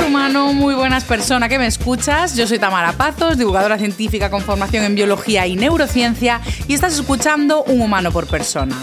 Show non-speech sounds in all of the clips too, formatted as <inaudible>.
Humano, muy buenas persona que me escuchas. Yo soy Tamara Pazos, divulgadora científica con formación en biología y neurociencia y estás escuchando Un humano por persona.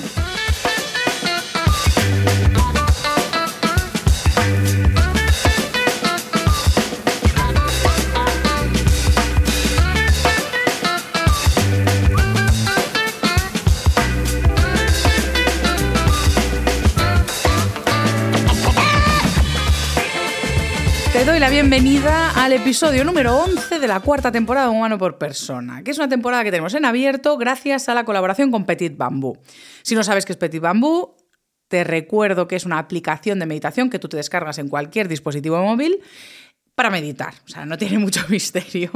La bienvenida al episodio número 11 de la cuarta temporada de Humano por Persona, que es una temporada que tenemos en abierto gracias a la colaboración con Petit Bambú. Si no sabes qué es Petit Bambú, te recuerdo que es una aplicación de meditación que tú te descargas en cualquier dispositivo móvil para meditar, o sea, no tiene <laughs> mucho misterio.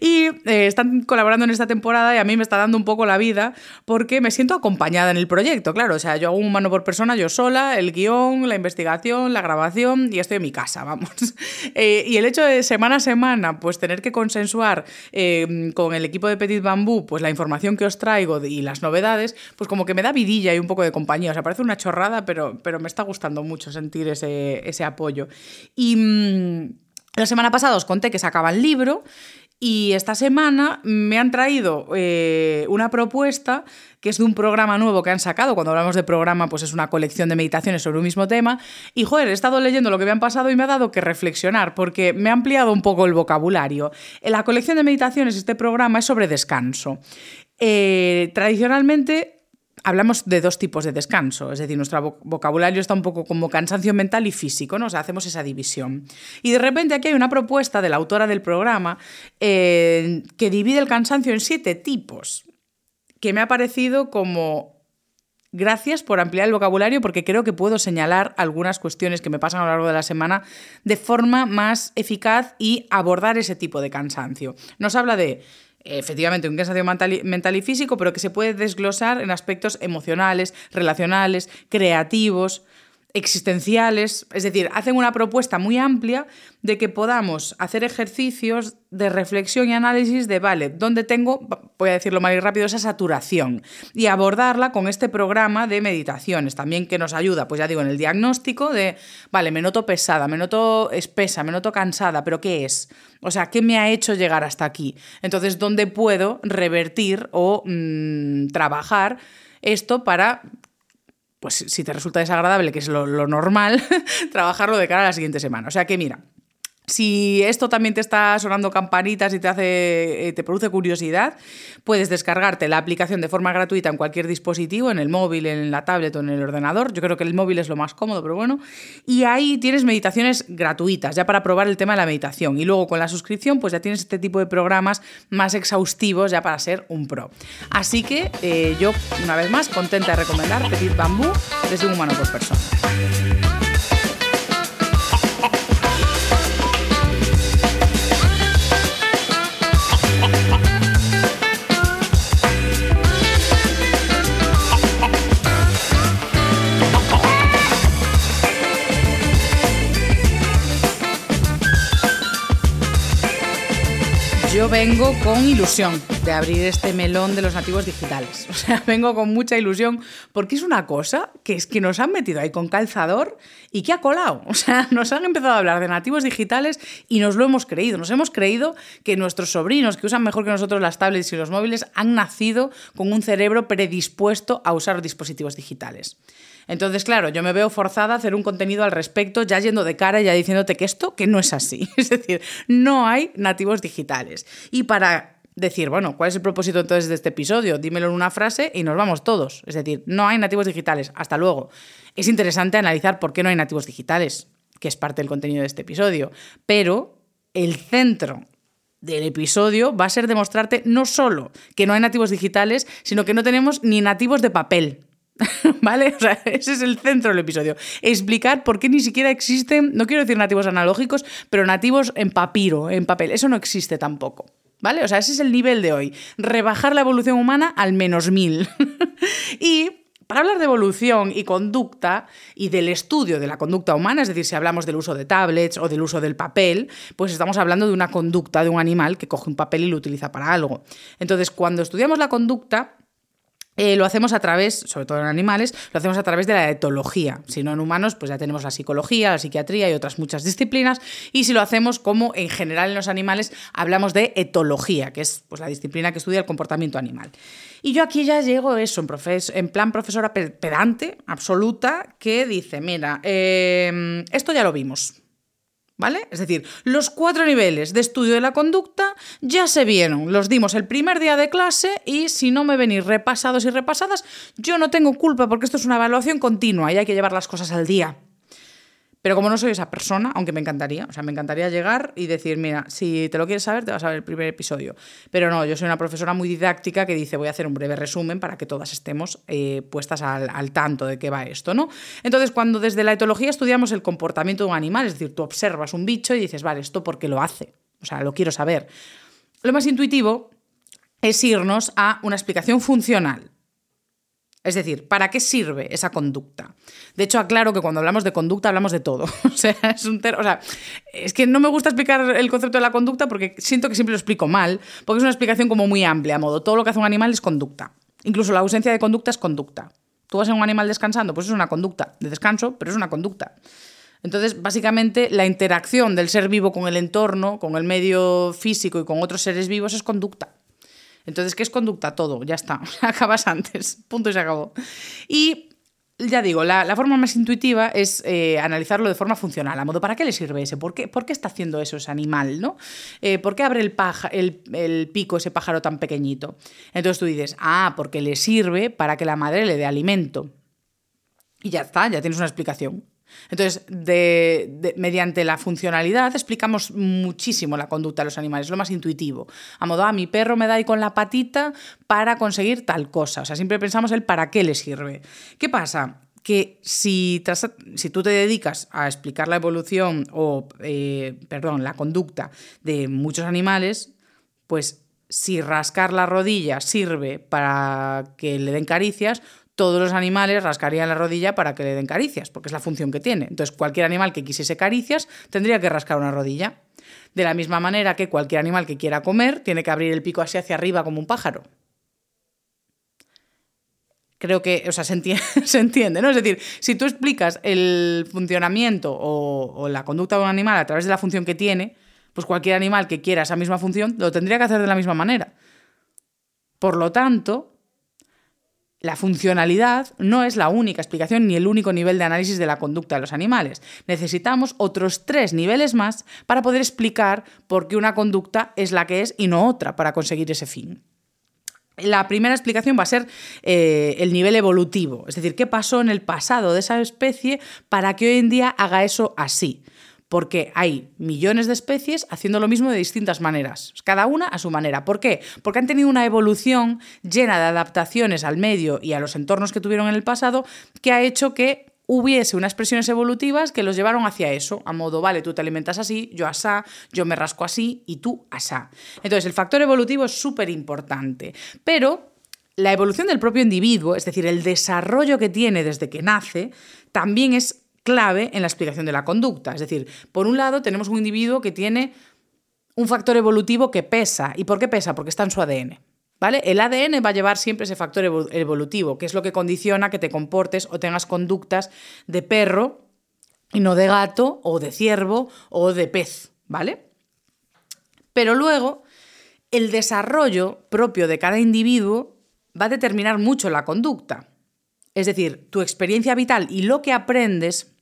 Y eh, están colaborando en esta temporada y a mí me está dando un poco la vida porque me siento acompañada en el proyecto, claro, o sea, yo hago un mano por persona, yo sola, el guion, la investigación, la grabación y estoy en mi casa, <laughs> vamos. Eh, y el hecho de semana a semana, pues tener que consensuar eh, con el equipo de Petit Bambú, pues la información que os traigo y las novedades, pues como que me da vidilla y un poco de compañía, o sea, parece una chorrada, pero, pero me está gustando mucho sentir ese, ese apoyo. Y... mm, la semana pasada os conté que sacaba el libro y esta semana me han traído eh, una propuesta que es de un programa nuevo que han sacado. Cuando hablamos de programa, pues es una colección de meditaciones sobre un mismo tema. Y joder, he estado leyendo lo que me han pasado y me ha dado que reflexionar, porque me ha ampliado un poco el vocabulario. En la colección de meditaciones, este programa es sobre descanso. Eh, tradicionalmente hablamos de dos tipos de descanso, es decir, nuestro vo- vocabulario está un poco como cansancio mental y físico, ¿no? O sea, hacemos esa división. Y de repente aquí hay una propuesta de la autora del programa eh, que divide el cansancio en siete tipos, que me ha parecido como Gracias por ampliar el vocabulario porque creo que puedo señalar algunas cuestiones que me pasan a lo largo de la semana de forma más eficaz y abordar ese tipo de cansancio. Nos habla de efectivamente un cansancio mental mental y físico, pero que se puede desglosar en aspectos emocionales, relacionales, creativos, existenciales, es decir, hacen una propuesta muy amplia de que podamos hacer ejercicios de reflexión y análisis de, vale, ¿dónde tengo, voy a decirlo más rápido, esa saturación? Y abordarla con este programa de meditaciones también que nos ayuda, pues ya digo, en el diagnóstico de, vale, me noto pesada, me noto espesa, me noto cansada, pero ¿qué es? O sea, ¿qué me ha hecho llegar hasta aquí? Entonces, ¿dónde puedo revertir o mm, trabajar esto para pues si te resulta desagradable, que es lo, normal, <laughs> trabajarlo de cara a la siguiente semana. O sea que mira, si esto también te está sonando campanitas y te hace eh, te produce curiosidad, puedes descargarte la aplicación de forma gratuita en cualquier dispositivo, en el móvil, en la tablet o en el ordenador. Yo creo que el móvil es lo más cómodo, pero bueno. Y ahí tienes meditaciones gratuitas, ya para probar el tema de la meditación. Y luego con la suscripción, pues ya tienes este tipo de programas más exhaustivos ya para ser un pro. Así que eh, yo, una vez más, contenta de recomendar Petit Bambú desde un humano por persona. Yo vengo con ilusión de abrir este melón de los nativos digitales. <laughs> O sea, vengo con mucha ilusión porque es una cosa que es que nos han metido ahí con calzador y que ha colado. <laughs> O sea, nos han empezado a hablar de nativos digitales y nos lo hemos creído. Nos hemos creído que nuestros sobrinos, que usan mejor que nosotros las tablets y los móviles, han nacido con un cerebro predispuesto a usar dispositivos digitales. Entonces, claro, yo me veo forzada a hacer un contenido al respecto, ya yendo de cara y ya diciéndote que esto, que no es así. <laughs> Es decir, no hay nativos digitales. Y para decir, bueno, ¿cuál es el propósito entonces de este episodio? Dímelo en una frase y nos vamos todos. Es decir, no hay nativos digitales. Hasta luego. Es interesante analizar por qué no hay nativos digitales. que es parte del contenido de este episodio, pero el centro del episodio va a ser demostrarte no solo que no hay nativos digitales, sino que no tenemos ni nativos de papel. <laughs> ¿Vale? O sea, ese es el centro del episodio. Explicar por qué ni siquiera existen, no quiero decir nativos analógicos, pero nativos en papiro, en papel. Eso no existe tampoco. ¿Vale? O sea, ese es el nivel de hoy. Rebajar la evolución humana al menos mil. <laughs> y para hablar de evolución y conducta y del estudio de la conducta humana, es decir, si hablamos del uso de tablets o del uso del papel, pues estamos hablando de una conducta de un animal que coge un papel y lo utiliza para algo. Entonces, cuando estudiamos la conducta, eh, lo hacemos a través, sobre todo en animales, lo hacemos a través de la etología. Si no en humanos, pues ya tenemos la psicología, la psiquiatría y otras muchas disciplinas. Y si lo hacemos como en general en los animales, hablamos de etología, que es pues, la disciplina que estudia el comportamiento animal. Y yo aquí ya llego eso, en, en plan profesora pedante, absoluta, que dice, mira, eh, esto ya lo vimos. ¿Vale? Es decir, los cuatro niveles de estudio de la conducta ya se vieron, los dimos el primer día de clase y si no me venís repasados y repasadas, yo no tengo culpa porque esto es una evaluación continua y hay que llevar las cosas al día. Pero como no soy esa persona, aunque me encantaría, o sea, me encantaría llegar y decir, mira, si te lo quieres saber, te vas a ver el primer episodio. Pero no, yo soy una profesora muy didáctica que dice, voy a hacer un breve resumen para que todas estemos eh, puestas al, al, tanto de qué va esto, ¿no? Entonces, cuando desde la etología estudiamos el comportamiento de un animal, es decir, tú observas un bicho y dices, vale, ¿esto por qué lo hace? O sea, lo quiero saber. Lo más intuitivo es irnos a una explicación funcional. Es decir, ¿para qué sirve esa conducta? De hecho, aclaro que cuando hablamos de conducta hablamos de todo. <laughs> O sea, es, un o sea, es que no me gusta explicar el concepto de la conducta porque siento que siempre lo explico mal, porque es una explicación como muy amplia, a modo, todo lo que hace un animal es conducta. Incluso la ausencia de conducta es conducta. Tú vas a un animal descansando, pues es una conducta de descanso, pero es una conducta. Entonces, básicamente, la interacción del ser vivo con el entorno, con el medio físico y con otros seres vivos es conducta. Entonces, ¿qué es conducta? Todo, ya está. <laughs> Acabas antes, punto y se acabó. Y ya digo, la, forma más intuitiva es eh, analizarlo de forma funcional, a modo, ¿para qué le sirve ese? ¿Por qué, por qué está haciendo eso ese animal? ¿no? Eh, ¿Por qué abre el, paja, el, el, pico ese pájaro tan pequeñito? Entonces tú dices, ah, porque le sirve para que la madre le dé alimento. Y ya está, ya tienes una explicación. Entonces, mediante la funcionalidad explicamos muchísimo la conducta de los animales, lo más intuitivo. A modo, ah, mi perro me da ahí con la patita para conseguir tal cosa. O sea, siempre pensamos el para qué le sirve. ¿Qué pasa? que si, si, tú te dedicas a explicar la evolución o, eh, perdón, la conducta de muchos animales, pues si rascar la rodilla sirve para que le den caricias, todos los animales rascarían la rodilla para que le den caricias, porque es la función que tiene. Entonces, cualquier animal que quisiese caricias tendría que rascar una rodilla. De la misma manera que cualquier animal que quiera comer tiene que abrir el pico así hacia arriba como un pájaro. Creo que, o sea, se <laughs> entiende, ¿no? Es decir, si tú explicas el funcionamiento o, o la conducta de un animal a través de la función que tiene, pues cualquier animal que quiera esa misma función lo tendría que hacer de la misma manera. Por lo tanto, la funcionalidad no es la única explicación ni el único nivel de análisis de la conducta de los animales. Necesitamos otros tres niveles más para poder explicar por qué una conducta es la que es y no otra para conseguir ese fin. La primera explicación va a ser eh, el nivel evolutivo, es decir, qué pasó en el pasado de esa especie para que hoy en día haga eso así porque hay millones de especies haciendo lo mismo de distintas maneras, cada una a su manera. ¿Por qué? Porque han tenido una evolución llena de adaptaciones al medio y a los entornos que tuvieron en el pasado que ha hecho que hubiese unas presiones evolutivas que los llevaron hacia eso, a modo, vale, tú te alimentas así, yo asá, yo me rasco así y tú asá. Entonces, el factor evolutivo es súper importante, pero la evolución del propio individuo, es decir, el desarrollo que tiene desde que nace, también es clave en la explicación de la conducta. Es decir, por un lado tenemos un individuo que tiene un factor evolutivo que pesa. ¿Y por qué pesa? Porque está en su ADN. ¿Vale? El ADN va a llevar siempre ese factor evolutivo, que es lo que condiciona que te comportes o tengas conductas de perro y no de gato o de ciervo o de pez, ¿vale? Pero luego el desarrollo propio de cada individuo va a determinar mucho la conducta. Es decir, tu experiencia vital y lo que aprendes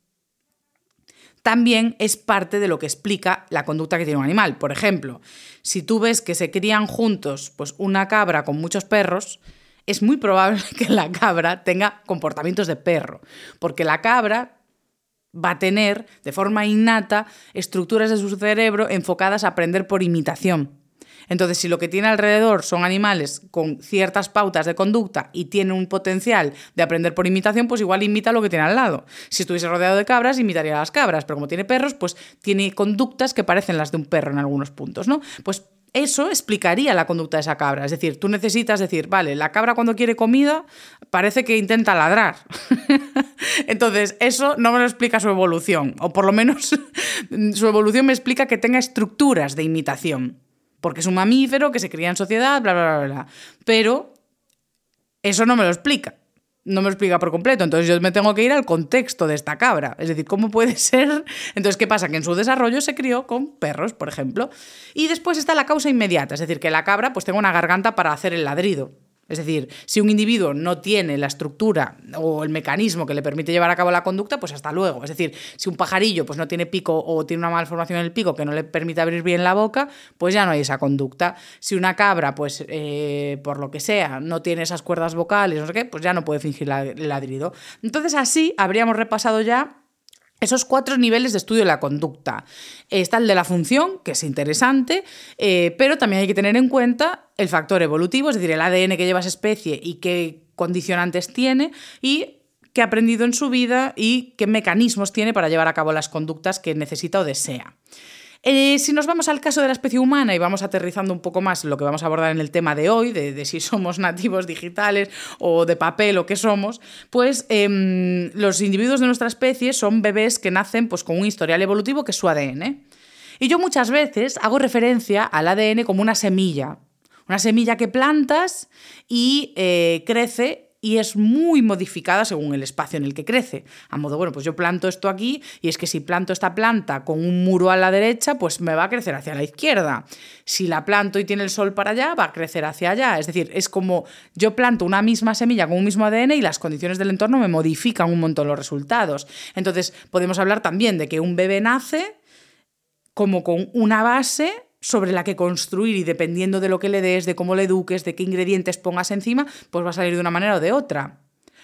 también es parte de lo que explica la conducta que tiene un animal. Por ejemplo, si tú ves que se crían juntos pues una cabra con muchos perros, es muy probable <laughs> que la cabra tenga comportamientos de perro, porque la cabra va a tener de forma innata estructuras de su cerebro enfocadas a aprender por imitación. Entonces, si lo que tiene alrededor son animales con ciertas pautas de conducta y tiene un potencial de aprender por imitación, pues igual imita lo que tiene al lado. Si estuviese rodeado de cabras, imitaría a las cabras, pero como tiene perros, pues tiene conductas que parecen las de un perro en algunos puntos, ¿no? Pues eso explicaría la conducta de esa cabra. Es decir, tú necesitas decir, vale, la cabra cuando quiere comida parece que intenta ladrar. <laughs> Entonces, eso no me lo explica su evolución, o por lo menos <laughs> su evolución me explica que tenga estructuras de imitación porque es un mamífero que se cría en sociedad, bla, bla, bla, bla. Pero eso no me lo explica. No me lo explica por completo. Entonces yo me tengo que ir al contexto de esta cabra. Es decir, ¿cómo puede <laughs> ser? Entonces, ¿qué pasa? Que en su desarrollo se crió con perros, por ejemplo. Y después está la causa inmediata. Es decir, que la cabra pues tenga una garganta para hacer el ladrido. Es decir, si un individuo no tiene la estructura o el mecanismo que le permite llevar a cabo la conducta, pues hasta luego. Es decir, si un pajarillo pues no tiene pico o tiene una malformación en el pico que no le permite abrir bien la boca, pues ya no hay esa conducta. Si una cabra, pues eh, por lo que sea, no tiene esas cuerdas vocales, no sé qué, pues ya no puede fingir el ladrido. Entonces así habríamos repasado ya esos cuatro niveles de estudio de la conducta. Está el de la función, que es interesante, eh, pero también hay que tener en cuenta el factor evolutivo, es decir, el ADN que lleva esa especie y qué condicionantes tiene, y qué ha aprendido en su vida y qué mecanismos tiene para llevar a cabo las conductas que necesita o desea. Eh, si nos vamos al caso de la especie humana y vamos aterrizando un poco más lo que vamos a abordar en el tema de hoy, de, si <laughs> somos nativos digitales o de papel o qué somos, pues em, los individuos de nuestra especie son bebés que nacen pues, con un historial evolutivo que es su ADN. Y yo muchas veces hago referencia al ADN como una semilla, una semilla que plantas y eh, crece y es muy modificada según el espacio en el que crece. A modo, bueno, pues yo planto esto aquí y es que si planto esta planta con un muro a la derecha, pues me va a crecer hacia la izquierda. Si la planto y tiene el sol para allá, va a crecer hacia allá. Es decir, es como yo planto una misma semilla con un mismo ADN y las condiciones del entorno me modifican un montón los resultados. Entonces, podemos hablar también de que un bebé nace como con una base sobre la que construir y dependiendo de lo que le des, de cómo le eduques, de qué ingredientes pongas encima, pues va a salir de una manera o de otra.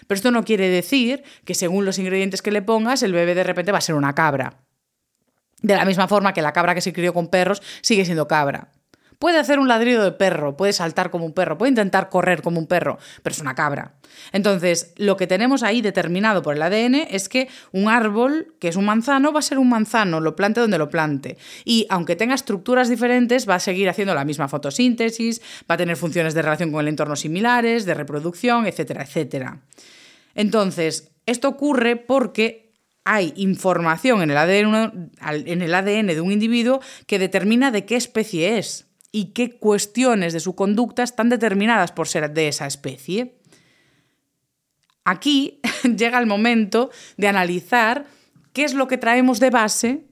Pero esto no quiere decir que según los ingredientes que le pongas, el bebé de repente va a ser una cabra. De la misma forma que la cabra que se crió con perros sigue siendo cabra. Puede hacer un ladrido de perro, puede saltar como un perro, puede intentar correr como un perro, pero es una cabra. Entonces, lo que tenemos ahí determinado por el ADN es que un árbol, que es un manzano, va a ser un manzano, lo plante donde lo plante. Y aunque tenga estructuras diferentes, va a seguir haciendo la misma fotosíntesis, va a tener funciones de relación con el entorno similares, de reproducción, etcétera, etcétera. Entonces, esto ocurre porque hay información en el, ADN, en el ADN de un individuo que determina de qué especie es y qué cuestiones de su conducta están determinadas por ser de esa especie. Aquí <laughs> llega el momento de analizar qué es lo que traemos de base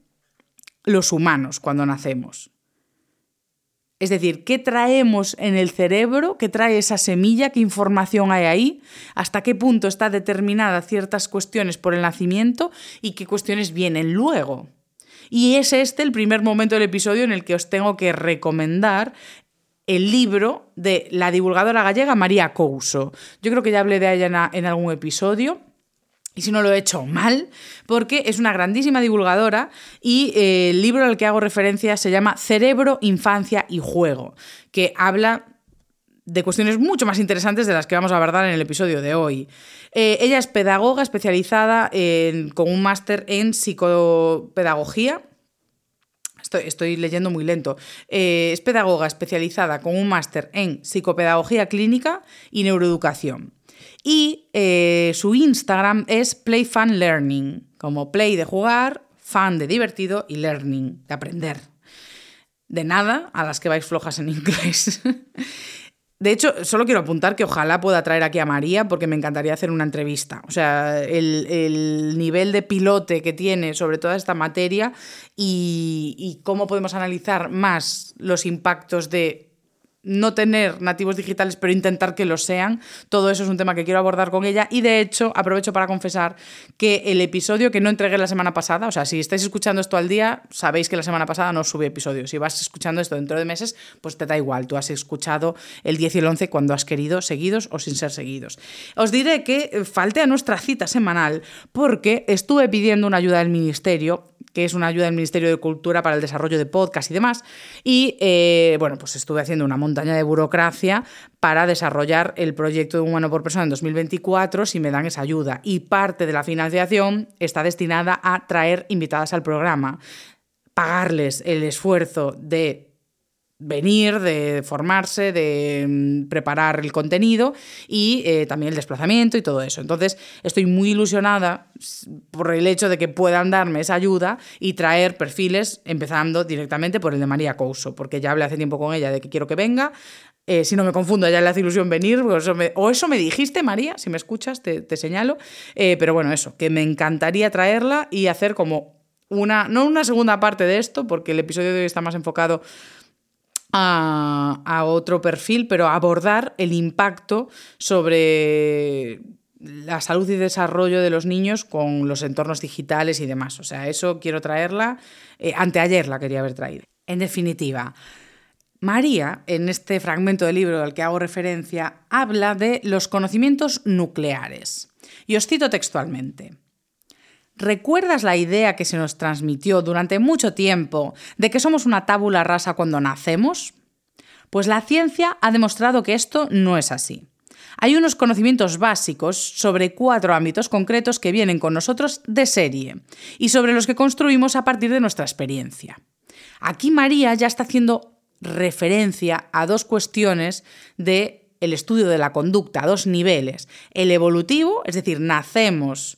los humanos cuando nacemos. Es decir, ¿qué traemos en el cerebro? ¿Qué trae esa semilla? ¿Qué información hay ahí? ¿Hasta qué punto está determinada ciertas cuestiones por el nacimiento y qué cuestiones vienen luego? Y es este el primer momento del episodio en el que os tengo que recomendar el libro de la divulgadora gallega María Couso. Yo creo que ya hablé de ella en algún episodio. Y si no lo he hecho mal, porque es una grandísima divulgadora y eh, el libro al que hago referencia se llama Cerebro, Infancia y Juego, que habla de cuestiones mucho más interesantes de las que vamos a abordar en el episodio de hoy. Eh, ella es pedagoga especializada con un máster en psicopedagogía. Estoy, leyendo muy lento. Eh, es pedagoga especializada con un máster en psicopedagogía clínica y neuroeducación. Y eh, su Instagram es Play Fun Learning, como play de jugar, fan de divertido y learning, de aprender. De nada a las que vais flojas en inglés. <laughs> De hecho, solo quiero apuntar que ojalá pueda traer aquí a María porque me encantaría hacer una entrevista. O sea, el, nivel de pilote que tiene sobre toda esta materia y, cómo podemos analizar más los impactos de no tener nativos digitales, pero intentar que lo sean. Todo eso es un tema que quiero abordar con ella. Y de hecho, aprovecho para confesar que el episodio que no entregué la semana pasada, o sea, si estáis escuchando esto al día, sabéis que la semana pasada no subí episodio. Si vas escuchando esto dentro de meses, pues te da igual. Tú has escuchado el 10 y el 11 cuando has querido, seguidos o sin ser seguidos. Os diré que falté a nuestra cita semanal porque estuve pidiendo una ayuda del ministerio que es una ayuda del Ministerio de Cultura para el desarrollo de podcast y demás. Y eh, bueno, pues estuve haciendo una montaña de burocracia para desarrollar el proyecto de Humano por Persona en 2024 si me dan esa ayuda. Y parte de la financiación está destinada a traer invitadas al programa, pagarles el esfuerzo de venir, de formarse, de mm, preparar el contenido y eh, también el desplazamiento y todo eso. Entonces, estoy muy ilusionada por el hecho de que puedan darme esa ayuda y traer perfiles, empezando directamente por el de María Couso, porque ya hablé hace tiempo con ella de que quiero que venga. Eh, si no me confundo, ya le hace ilusión venir, o eso me, dijiste, María, si me escuchas, te, señalo. Eh, pero bueno, eso, que me encantaría traerla y hacer como una, no una segunda parte de esto, porque el episodio de hoy está más enfocado a, otro perfil, pero abordar el impacto sobre la salud y desarrollo de los niños con los entornos digitales y demás. O sea, eso quiero traerla. Eh, anteayer la quería haber traído. En definitiva, María, en este fragmento del libro al que hago referencia, habla de los conocimientos nucleares. Y os cito textualmente. ¿Recuerdas la idea que se nos transmitió durante mucho tiempo de que somos una tábula rasa cuando nacemos? Pues la ciencia ha demostrado que esto no es así. Hay unos conocimientos básicos sobre cuatro ámbitos concretos que vienen con nosotros de serie y sobre los que construimos a partir de nuestra experiencia. Aquí María ya está haciendo referencia a dos cuestiones de estudio de la conducta, a dos niveles. El evolutivo, es decir, nacemos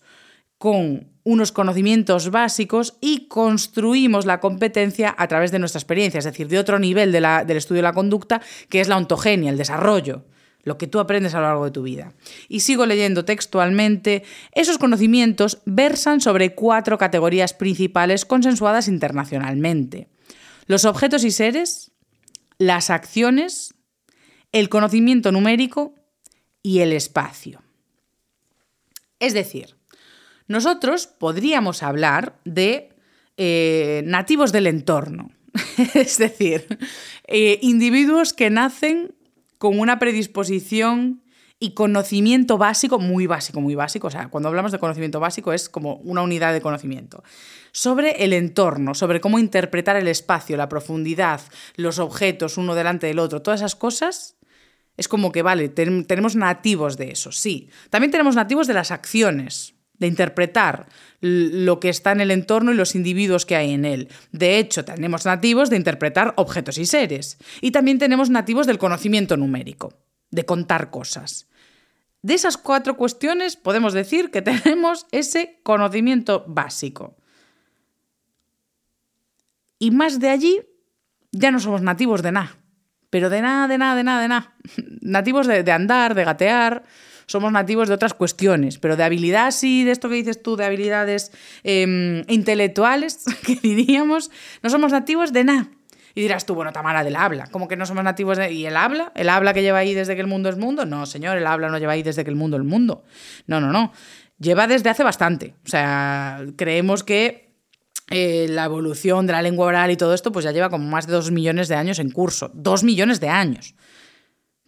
con unos conocimientos básicos y construimos la competencia a través de nuestra experiencia, es decir, de otro nivel del estudio de la conducta, que es la ontogenia, el desarrollo, lo que tú aprendes a lo largo de tu vida. Y sigo leyendo textualmente, esos conocimientos versan sobre cuatro categorías principales consensuadas internacionalmente. Los objetos y seres, las acciones, el conocimiento numérico y el espacio. Es decir, nosotros podríamos hablar de eh, nativos del entorno, <laughs> es decir, eh, individuos que nacen con una predisposición y conocimiento básico, muy básico, muy básico, o sea, cuando hablamos de conocimiento básico es como una unidad de conocimiento, sobre el entorno, sobre cómo interpretar el espacio, la profundidad, los objetos uno delante del otro, todas esas cosas, es como que, vale, tenemos nativos de eso, sí. También tenemos nativos de las acciones, de interpretar lo que está en el entorno y los individuos que hay en él. De hecho, tenemos nativos de interpretar objetos y seres. Y también tenemos nativos del conocimiento numérico, de contar cosas. De esas cuatro cuestiones podemos decir que <laughs> tenemos ese conocimiento básico. Y más de allí ya no somos nativos de nada. Pero de nada, de nada, de nada, de nada. <laughs> Nativos de, de andar, de gatear, somos nativos de otras cuestiones, pero de habilidades sí, de esto que dices tú, de habilidades em, intelectuales, <laughs> que diríamos, no somos nativos de nada. Y dirás tú, bueno, Tamara, del habla, ¿cómo que no somos nativos de... ¿Y el habla? ¿El habla que lleva ahí desde que el mundo es mundo? No, señor, el habla no lleva ahí desde que el mundo es mundo. No, no, no. Lleva desde hace bastante. O sea, creemos que eh, la evolución de la lengua oral y todo esto, pues ya lleva como más de dos millones de años en curso. Dos millones de años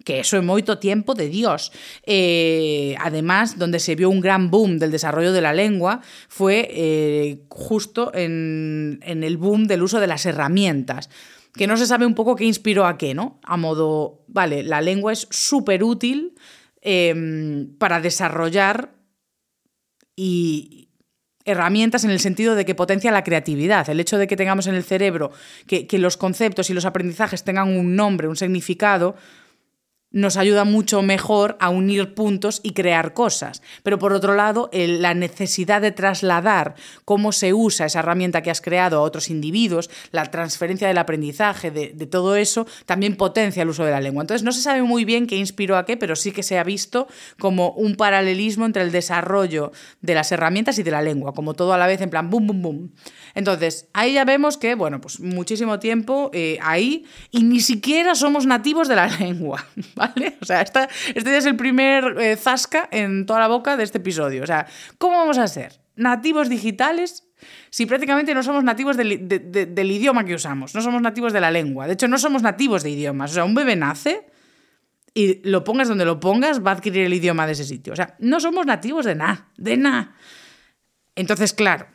que eso es moito tiempo de Dios. Eh, además, donde se vio un gran boom del desarrollo de la lengua fue eh, justo en, el boom del uso de las herramientas que no se sabe un poco qué inspiró a qué, ¿no? A modo, vale, la lengua es súper útil em, para desarrollar y herramientas en el sentido de que potencia la creatividad. El hecho de que tengamos en el cerebro que los conceptos y los aprendizajes tengan un nombre, un significado, nos ayuda mucho mejor a unir puntos y crear cosas. Pero por otro lado, la necesidad de trasladar cómo se usa esa herramienta que has creado a otros individuos, la transferencia del aprendizaje, de, todo eso, también potencia el uso de la lengua. Entonces no se sabe muy bien qué inspiró a qué, pero sí que se ha visto como un paralelismo entre el desarrollo de las herramientas y de la lengua, como todo a la vez en plan boom, boom, boom. Entonces, ahí ya vemos que, bueno, pues muchísimo tiempo eh, ahí y ni siquiera somos nativos de la <laughs> lengua. O sea, esta, este es el primer eh, zasca en toda la boca de este episodio. O sea, ¿cómo vamos a ser nativos digitales si prácticamente no somos nativos del, del idioma que usamos? No somos nativos de la lengua. De hecho, no somos nativos de idiomas. O sea, un bebé nace y lo pongas donde lo pongas, va a adquirir el idioma de ese sitio. O sea, no somos nativos de nada, de nada. Entonces, claro,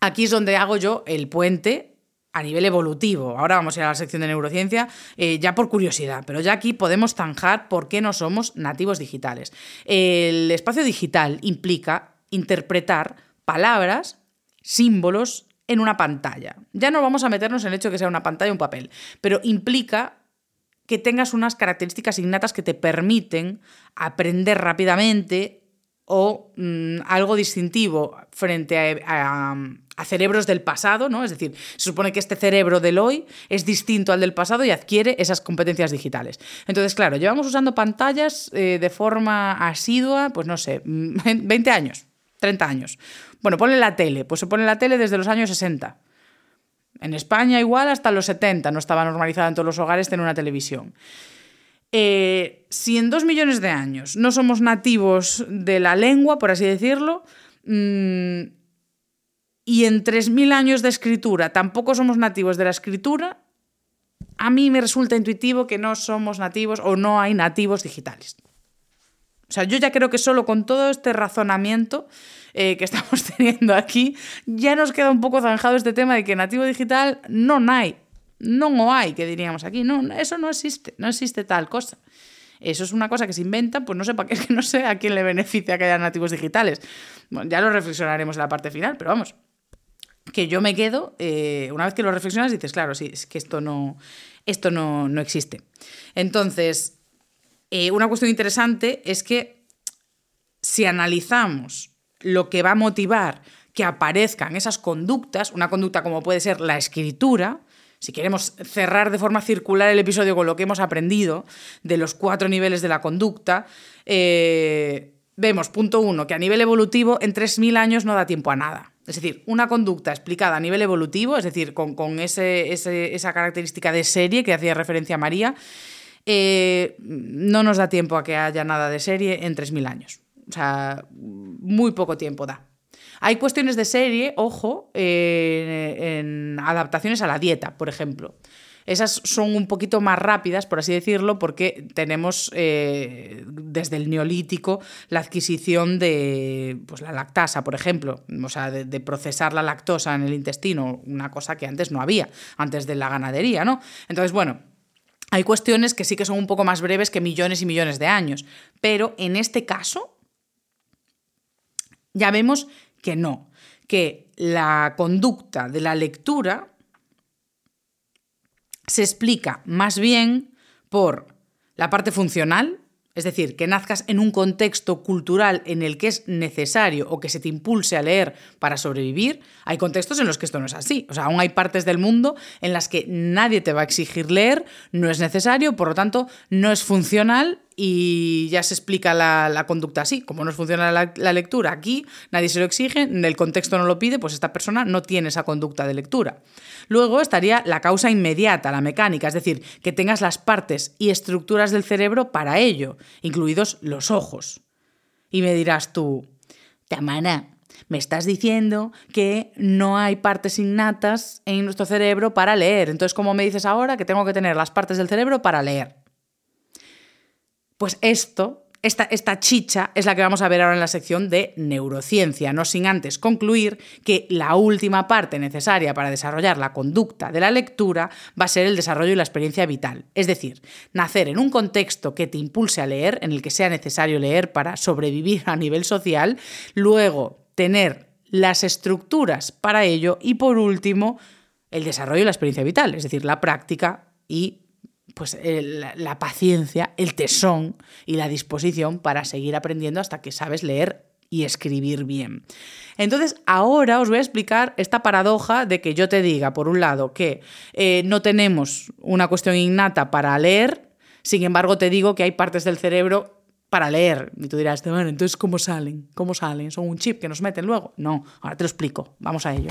aquí es donde hago yo el puente a nivel evolutivo. Ahora vamos a ir a la sección de neurociencia, eh, ya por curiosidad, pero ya aquí podemos zanjar por qué no somos nativos digitales. El espacio digital implica interpretar palabras, símbolos en una pantalla. Ya no vamos a meternos en el hecho de que sea una pantalla o un papel, pero implica que tengas unas características innatas que te permiten aprender rápidamente o mm, algo distintivo frente a, cerebros del pasado, ¿no? Es decir, se supone que este cerebro del hoy es distinto al del pasado y adquiere esas competencias digitales. Entonces, claro, llevamos usando pantallas eh, de forma asidua, pues no sé, <laughs> 20 años, 30 años. Bueno, ponle la tele, pues se pone la tele desde los años 60. En España igual hasta los 70 no estaba normalizada en todos los hogares tener una televisión. Eh, si en dos millones de años no somos nativos de la lengua, por así decirlo, mm, y en tres mil años de escritura tampoco somos nativos de la escritura, a mí me resulta intuitivo que no somos nativos o no hay nativos digitales. O sea, yo ya creo que solo con todo este razonamiento eh, que <laughs> estamos teniendo aquí, ya nos queda un poco zanjado este tema de que nativo digital no hay no hay, que diríamos aquí. No, eso no existe, no existe tal cosa. Eso es una cosa que se inventa, pues no sé para qué, <laughs> es que no sé a quién le beneficia que haya nativos digitales. Bueno, ya lo reflexionaremos en la parte final, pero vamos, que yo me quedo, eh, una vez que lo reflexionas, dices, claro, sí, es que esto no, esto no, existe. Entonces, eh, una cuestión interesante es que si analizamos lo que va a motivar que aparezcan esas conductas, una conducta como puede ser la escritura, si queremos cerrar de forma circular el episodio con lo que hemos aprendido de los cuatro niveles de la conducta, eh, vemos, punto uno, que a nivel evolutivo en 3.000 años no da tiempo a nada. Es decir, una conducta explicada a nivel evolutivo, es decir, con, esa característica de serie que hacía referencia a María, eh, no nos da tiempo a que haya nada de serie en 3.000 años. O sea, muy poco tiempo da. Hay cuestiones de serie, ojo, eh, en adaptaciones a la dieta, por ejemplo. Esas son un poquito más rápidas, por así decirlo, porque tenemos eh, desde el neolítico la adquisición de pues, la lactasa, por ejemplo, o sea, de, procesar la lactosa en el intestino, una cosa que antes no había, antes de la ganadería, ¿no? Entonces, bueno, hay cuestiones que sí que son un poco más breves que millones y millones de años, pero en este caso ya vemos que no, que la conducta de la lectura se explica más bien por la parte funcional, es decir, que nazcas en un contexto cultural en el que es necesario o que se te impulse a leer para sobrevivir, hay contextos en los que esto no es así. O sea, aún hay partes del mundo en las que nadie te va a exigir leer, no es necesario, por lo tanto, no es funcional y ya se explica la, conducta así. Como no funciona la, la, lectura aquí, nadie se lo exige, el contexto no lo pide, pues esta persona no tiene esa conducta de lectura. Luego estaría la causa inmediata, la mecánica, es decir, que tengas las partes y estructuras del cerebro para ello, incluidos los ojos. Y me dirás tú, Tamara, me estás diciendo que no hay partes innatas en nuestro cerebro para leer. Entonces, ¿cómo me dices ahora que tengo que tener las partes del cerebro para leer? Pues esto esta, chicha es la que vamos a ver ahora en la sección de neurociencia, no sin antes concluir que la última parte necesaria para desarrollar la conducta de la lectura va a ser el desarrollo y la experiencia vital. Es decir, nacer en un contexto que te impulse a leer, en el que sea necesario leer para sobrevivir a nivel social, luego tener las estructuras para ello y por último el desarrollo y la experiencia vital, es decir, la práctica y pues la paciencia, el tesón y la disposición para seguir aprendiendo hasta que sabes leer y escribir bien. Entonces, ahora os voy a explicar esta paradoja de que yo te diga, por un lado, que eh, no tenemos una cuestión innata para leer, sin embargo, te digo que hay partes del cerebro para leer. Y tú dirás, bueno, entonces, ¿cómo salen? ¿Cómo salen? ¿Son un chip que nos meten luego? No, ahora te lo explico. Vamos a ello.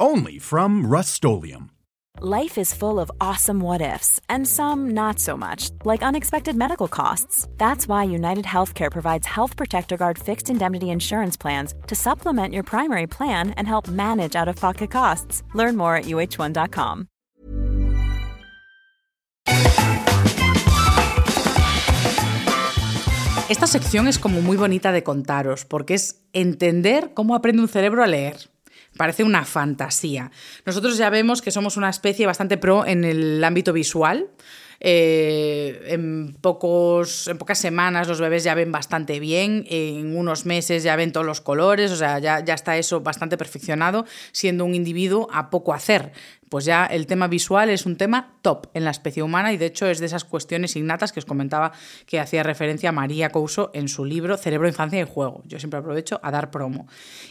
Only from rustolium Life is full of awesome what ifs, and some not so much, like unexpected medical costs. That's why United Healthcare provides Health Protector Guard fixed indemnity insurance plans to supplement your primary plan and help manage out of pocket costs. Learn more at uh1.com. Esta sección es como muy bonita de contaros, porque es entender cómo aprende un cerebro a leer. Parece una fantasía. Nosotros ya vemos que somos una especie bastante pro en el ámbito visual. Eh, en, pocos, en pocas semanas los bebés ya ven bastante bien, en unos meses ya ven todos los colores, o sea, ya, ya está eso bastante perfeccionado, siendo un individuo a poco hacer pues ya el tema visual es un tema top en la especie humana y de hecho es de esas cuestiones innatas que os comentaba que hacía referencia María Couso en su libro Cerebro, Infancia y Juego. Yo siempre aprovecho a dar promo.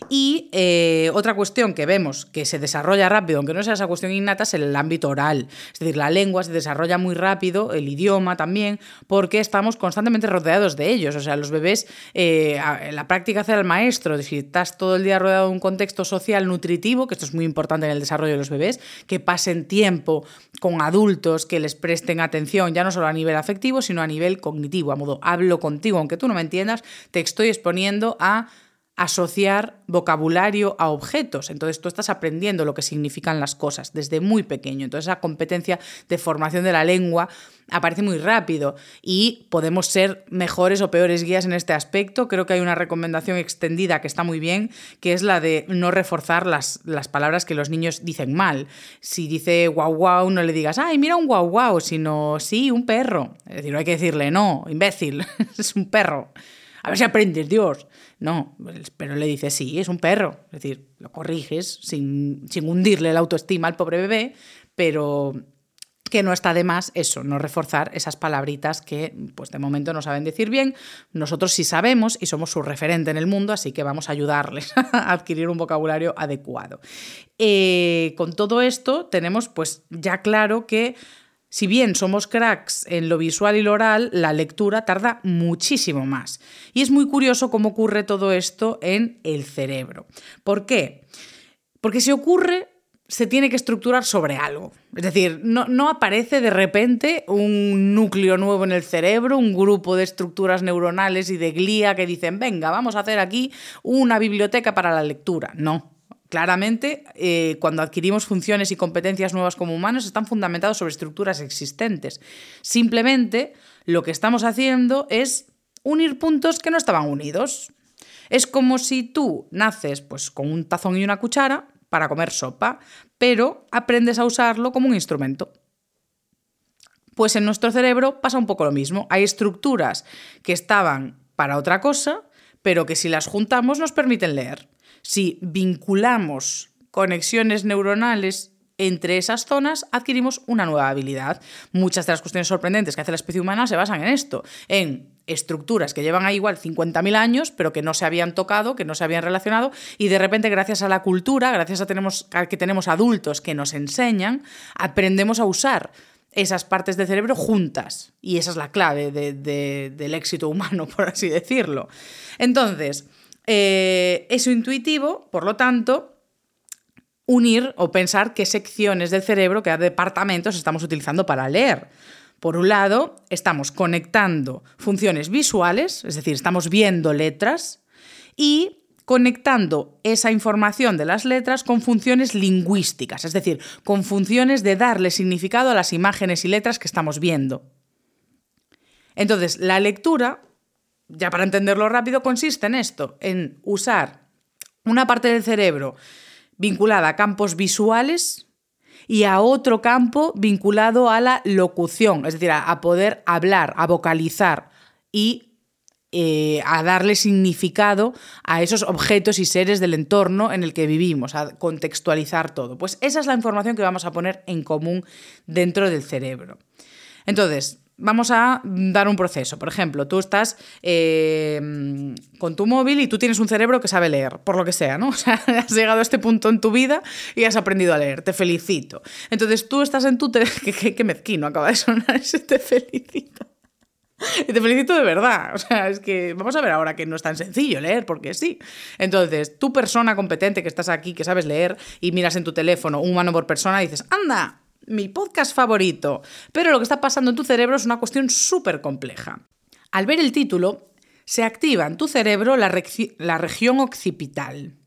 Y eh, otra cuestión que vemos que se desarrolla rápido, aunque no sea esa cuestión innata, es el ámbito oral. Es decir, la lengua se desarrolla muy rápido, el idioma también, porque estamos constantemente rodeados de ellos. O sea, los bebés, eh, la práctica hace al maestro, si estás todo el día rodeado de un contexto social nutritivo, que esto es muy importante en el desarrollo de los bebés, que pasen tiempo con adultos que les presten atención, ya no solo a nivel afectivo, sino a nivel cognitivo, a modo hablo contigo, aunque tú no me entiendas, te estoy exponiendo a asociar vocabulario a objetos. Entonces tú estás aprendiendo lo que significan las cosas desde muy pequeño. Entonces esa competencia de formación de la lengua aparece muy rápido y podemos ser mejores o peores guías en este aspecto. Creo que hay una recomendación extendida que está muy bien, que es la de no reforzar las, las palabras que los niños dicen mal. Si dice guau guau, no le digas, ay, mira un guau guau, sino sí, un perro. Es decir, no hay que decirle, no, imbécil, <laughs> es un perro. A ver si aprendes, Dios. No, pero le dices, sí, es un perro. Es decir, lo corriges sin, sin hundirle la autoestima al pobre bebé, pero que no está de más eso, no reforzar esas palabritas que pues de momento no saben decir bien. Nosotros sí sabemos y somos su referente en el mundo, así que vamos a ayudarles <laughs> a adquirir un vocabulario adecuado. Eh, con todo esto tenemos pues ya claro que si bien somos cracks en lo visual y lo oral, la lectura tarda muchísimo más. Y es muy curioso cómo ocurre todo esto en el cerebro. ¿Por qué? Porque si ocurre, se tiene que estructurar sobre algo. Es decir, no, no, aparece de repente un núcleo nuevo en el cerebro, un grupo de estructuras neuronales y de glía que dicen, venga, vamos a hacer aquí una biblioteca para la lectura. No, Claramente, eh, cuando adquirimos funciones y competencias nuevas como humanos, están fundamentados sobre estructuras existentes. Simplemente, lo que estamos haciendo es unir puntos que no estaban unidos. Es como si tú naces pues, con un tazón y una cuchara para comer sopa, pero aprendes a usarlo como un instrumento. Pues en nuestro cerebro pasa un poco lo mismo. Hay estructuras que estaban para otra cosa, pero que si las juntamos nos permiten leer si vinculamos conexiones neuronales entre esas zonas adquirimos una nueva habilidad. Muchas de las cuestiones sorprendentes que hace la especie humana se basan en esto, en estructuras que llevan ahí igual 50.000 años, pero que no se habían tocado, que no se habían relacionado, y de repente gracias a la cultura, gracias a, tenemos, que tenemos adultos que nos enseñan, aprendemos a usar esas partes del cerebro juntas. Y esa es la clave del éxito humano, <laughs> por así decirlo. Entonces, eh, eso intuitivo, por lo tanto, unir o pensar qué secciones del cerebro, qué departamentos estamos utilizando para leer. Por un lado, estamos conectando funciones visuales, es decir, estamos viendo letras, y conectando esa información de las letras con funciones lingüísticas, es decir, con funciones de darle significado a las imágenes y letras que estamos viendo. Entonces, la lectura, ya para entenderlo rápido, consiste en esto, en usar una parte del cerebro vinculada a campos visuales y a otro campo vinculado a la locución, es decir, a, poder hablar, a vocalizar y eh, a darle significado a esos objetos y seres del entorno en el que vivimos, a contextualizar todo. Pues esa es la información que vamos a poner en común dentro del cerebro. Entonces, vamos a dar un proceso. Por ejemplo, tú estás eh, con tu móvil y tú tienes un cerebro que sabe leer, por lo que sea, ¿no? <laughs> O sea, has llegado a este punto en tu vida y has aprendido a leer. Te felicito. Entonces tú estás en tu... <laughs> qué, qué mezquino acaba de sonar ese te felicito. Y te felicito de verdad. O sea, es que vamos a ver ahora que no es tan sencillo leer, porque sí. Entonces, tú persona competente que estás aquí, que sabes leer y miras en tu teléfono un humano por persona, dices, anda, mi podcast favorito. Pero lo que está pasando en tu cerebro es una cuestión súper compleja. Al ver el título, se activa en tu cerebro la, la región occipital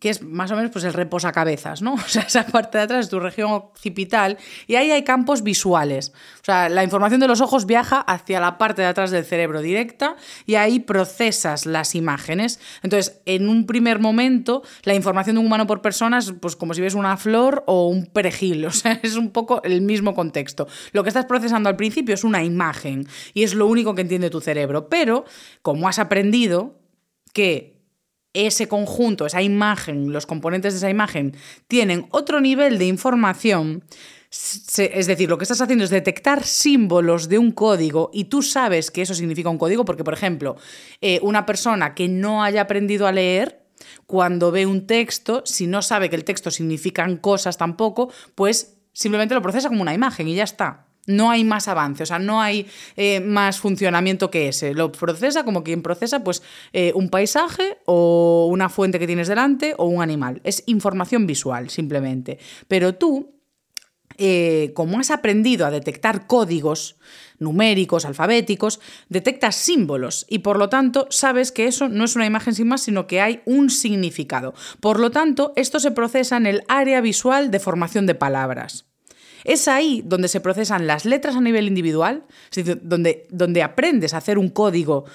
que es más o menos pues el reposacabezas, ¿no? <laughs> O sea, esa parte de atrás es tu región occipital y ahí hay campos visuales. O sea, la información de los ojos viaja hacia la parte de atrás del cerebro directa y ahí procesas las imágenes. Entonces, en un primer momento, la información de un humano por persona es pues como si ves una flor o un perejil, <laughs> o sea, es un poco el mismo contexto. Lo que estás procesando al principio es una imagen y es lo único que entiende tu cerebro, pero como has aprendido que ese conjunto, esa imagen, los componentes de esa imagen tienen otro nivel de información, es decir, lo que estás haciendo es detectar símbolos de un código y tú sabes que eso significa un código, porque, por ejemplo, eh, una persona que no haya aprendido a leer, cuando ve un texto, si no sabe que el texto significan cosas tampoco, pues simplemente lo procesa como una imagen y ya está. No hay más avance, o sea, no hay eh, más funcionamiento que ese. Lo procesa como quien procesa pues, eh, un paisaje o una fuente que tienes delante o un animal. Es información visual, simplemente. Pero tú, eh, como has aprendido a detectar códigos numéricos, alfabéticos, detectas símbolos y por lo tanto sabes que eso no es una imagen sin más, sino que hay un significado. Por lo tanto, esto se procesa en el área visual de formación de palabras. Es ahí donde se procesan las letras a nivel individual, donde, donde aprendes a hacer un código,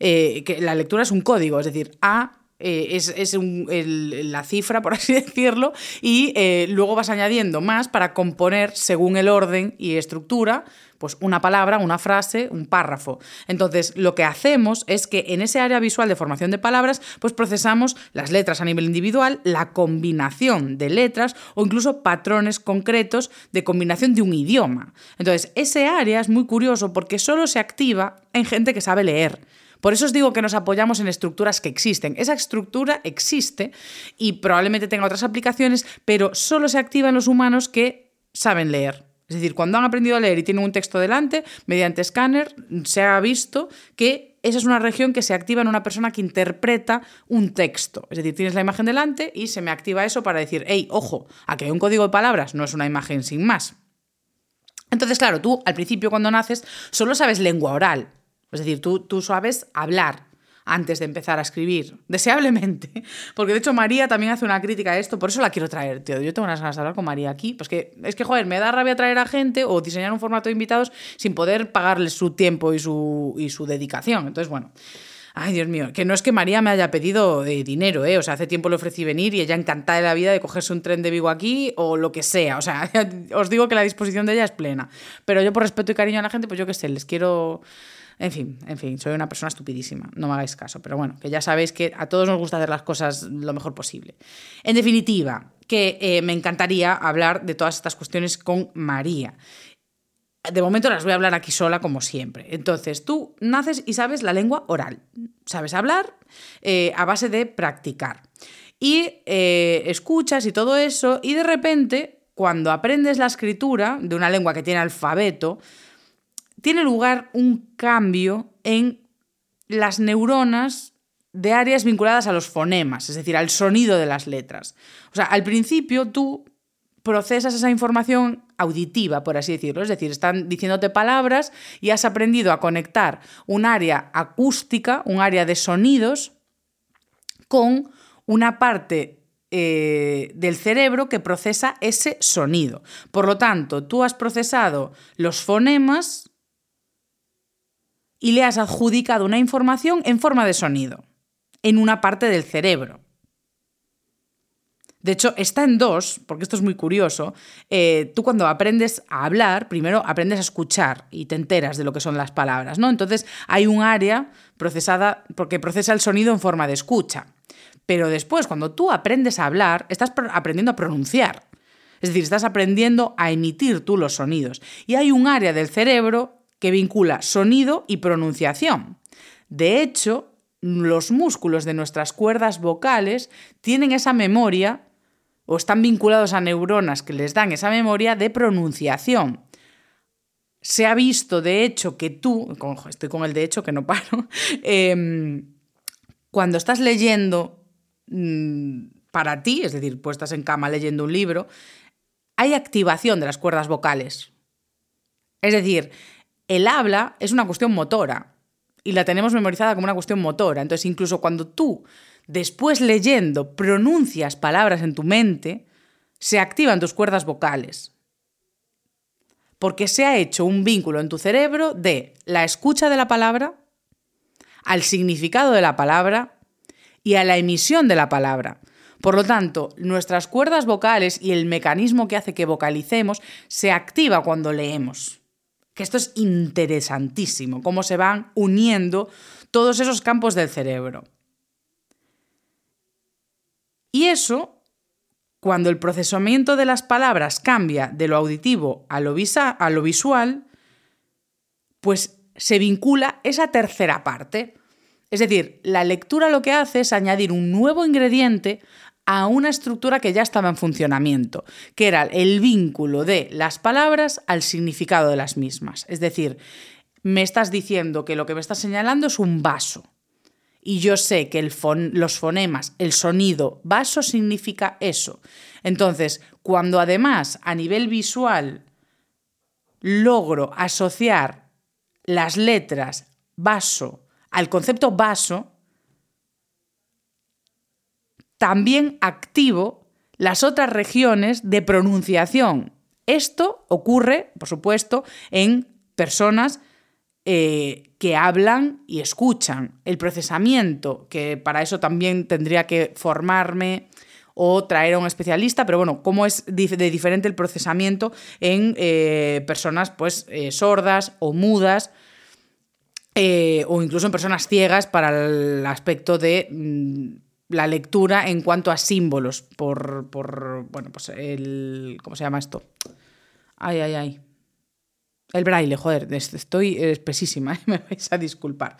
eh, que la lectura es un código, es decir, A eh, es, la cifra, por así <laughs> decirlo, y eh, luego vas añadiendo más para componer según el orden y estructura pues una palabra, una frase, un párrafo. Entonces, lo que hacemos es que en ese área visual de formación de palabras, pues procesamos las letras a nivel individual, la combinación de letras o incluso patrones concretos de combinación de un idioma. Entonces, ese área es muy curioso porque solo se activa en gente que sabe leer. Por eso os digo que nos apoyamos en estructuras que existen. Esa estructura existe y probablemente tenga otras aplicaciones, pero solo se activa en los humanos que saben leer. Es decir, cuando han aprendido a leer y tienen un texto delante, mediante escáner se ha visto que esa es una región que se activa en una persona que interpreta un texto. Es decir, tienes la imagen delante y se me activa eso para decir, hey, ojo, aquí hay un código de palabras, no es una imagen sin más. Entonces, claro, tú al principio cuando naces solo sabes lengua oral. Es decir, tú, tú sabes hablar, antes de empezar a escribir, deseablemente, <laughs> porque de hecho María también hace una crítica a esto, por eso la quiero traer, tío. Yo tengo unas ganas de hablar con María aquí, pues que es que, joder, me da rabia traer a gente o diseñar un formato de invitados sin poder pagarles su tiempo y su, y su dedicación. Entonces, bueno. Ay, Dios mío, que no es que María me haya pedido eh, dinero, ¿eh? O sea, hace tiempo le ofrecí venir y ella encantada de la vida de cogerse un tren de Vigo aquí o lo que sea. O sea, <laughs> os digo que la disposición de ella es plena. Pero yo por respeto y cariño a la gente, pues yo qué sé, les quiero en fin, en fin, soy una persona estupidísima, no me hagáis caso, pero bueno, que ya sabéis que a todos nos gusta hacer las cosas lo mejor posible. En definitiva, que eh, me encantaría hablar de todas estas cuestiones con María. De momento las voy a hablar aquí sola, como siempre. Entonces, tú naces y sabes la lengua oral. Sabes hablar eh, a base de practicar. Y eh, escuchas y todo eso, y de repente, cuando aprendes la escritura de una lengua que tiene alfabeto, tiene lugar un cambio en las neuronas de áreas vinculadas a los fonemas, es decir, al sonido de las letras. O sea, al principio tú procesas esa información auditiva, por así decirlo, es decir, están diciéndote palabras y has aprendido a conectar un área acústica, un área de sonidos, con una parte eh, del cerebro que procesa ese sonido. Por lo tanto, tú has procesado los fonemas y le has adjudicado una información en forma de sonido, en una parte del cerebro. De hecho, está en dos, porque esto es muy curioso. Eh, tú cuando aprendes a hablar, primero aprendes a escuchar y te enteras de lo que son las palabras, ¿no? Entonces hay un área procesada, porque procesa el sonido en forma de escucha. Pero después, cuando tú aprendes a hablar, estás aprendiendo a pronunciar. Es decir, estás aprendiendo a emitir tú los sonidos. Y hay un área del cerebro que vincula sonido y pronunciación. De hecho, los músculos de nuestras cuerdas vocales tienen esa memoria o están vinculados a neuronas que les dan esa memoria de pronunciación. Se ha visto, de hecho, que tú, estoy con el de hecho que no paro, <laughs> em, cuando estás leyendo mm, para ti, es decir, pues estás en cama leyendo un libro, hay activación de las cuerdas vocales. Es decir, el habla es una cuestión motora y la tenemos memorizada como una cuestión motora. Entonces, incluso cuando tú después leyendo pronuncias palabras en tu mente, se activan tus cuerdas vocales. Porque se ha hecho un vínculo en tu cerebro de la escucha de la palabra, al significado de la palabra y a la emisión de la palabra. Por lo tanto, nuestras cuerdas vocales y el mecanismo que hace que vocalicemos se activa cuando leemos. Que esto es interesantísimo, cómo se van uniendo todos esos campos del cerebro. Y eso, cuando el procesamiento de las palabras cambia de lo auditivo a lo, a lo visual, pues se vincula esa tercera parte. Es decir, la lectura lo que hace es añadir un nuevo ingrediente a una estructura que ya estaba en funcionamiento, que era el vínculo de las palabras al significado de las mismas. Es decir, me estás diciendo que lo que me estás señalando es un vaso y yo sé que los fonemas, el sonido vaso significa eso. Entonces, cuando además a nivel visual logro asociar las letras vaso al concepto vaso, también activo las otras regiones de pronunciación. Esto ocurre, por supuesto, en personas eh, que hablan y escuchan. El procesamiento, que para eso también tendría que formarme o traer a un especialista, pero bueno, cómo es de diferente el procesamiento en eh, personas pues eh, sordas o mudas. o incluso en personas ciegas para el aspecto de mm, la lectura en cuanto a símbolos, por, por, bueno, pues el, ¿cómo se llama esto? Ay, ay, ay. El braille, joder, estoy espesísima, <laughs> me vais a disculpar.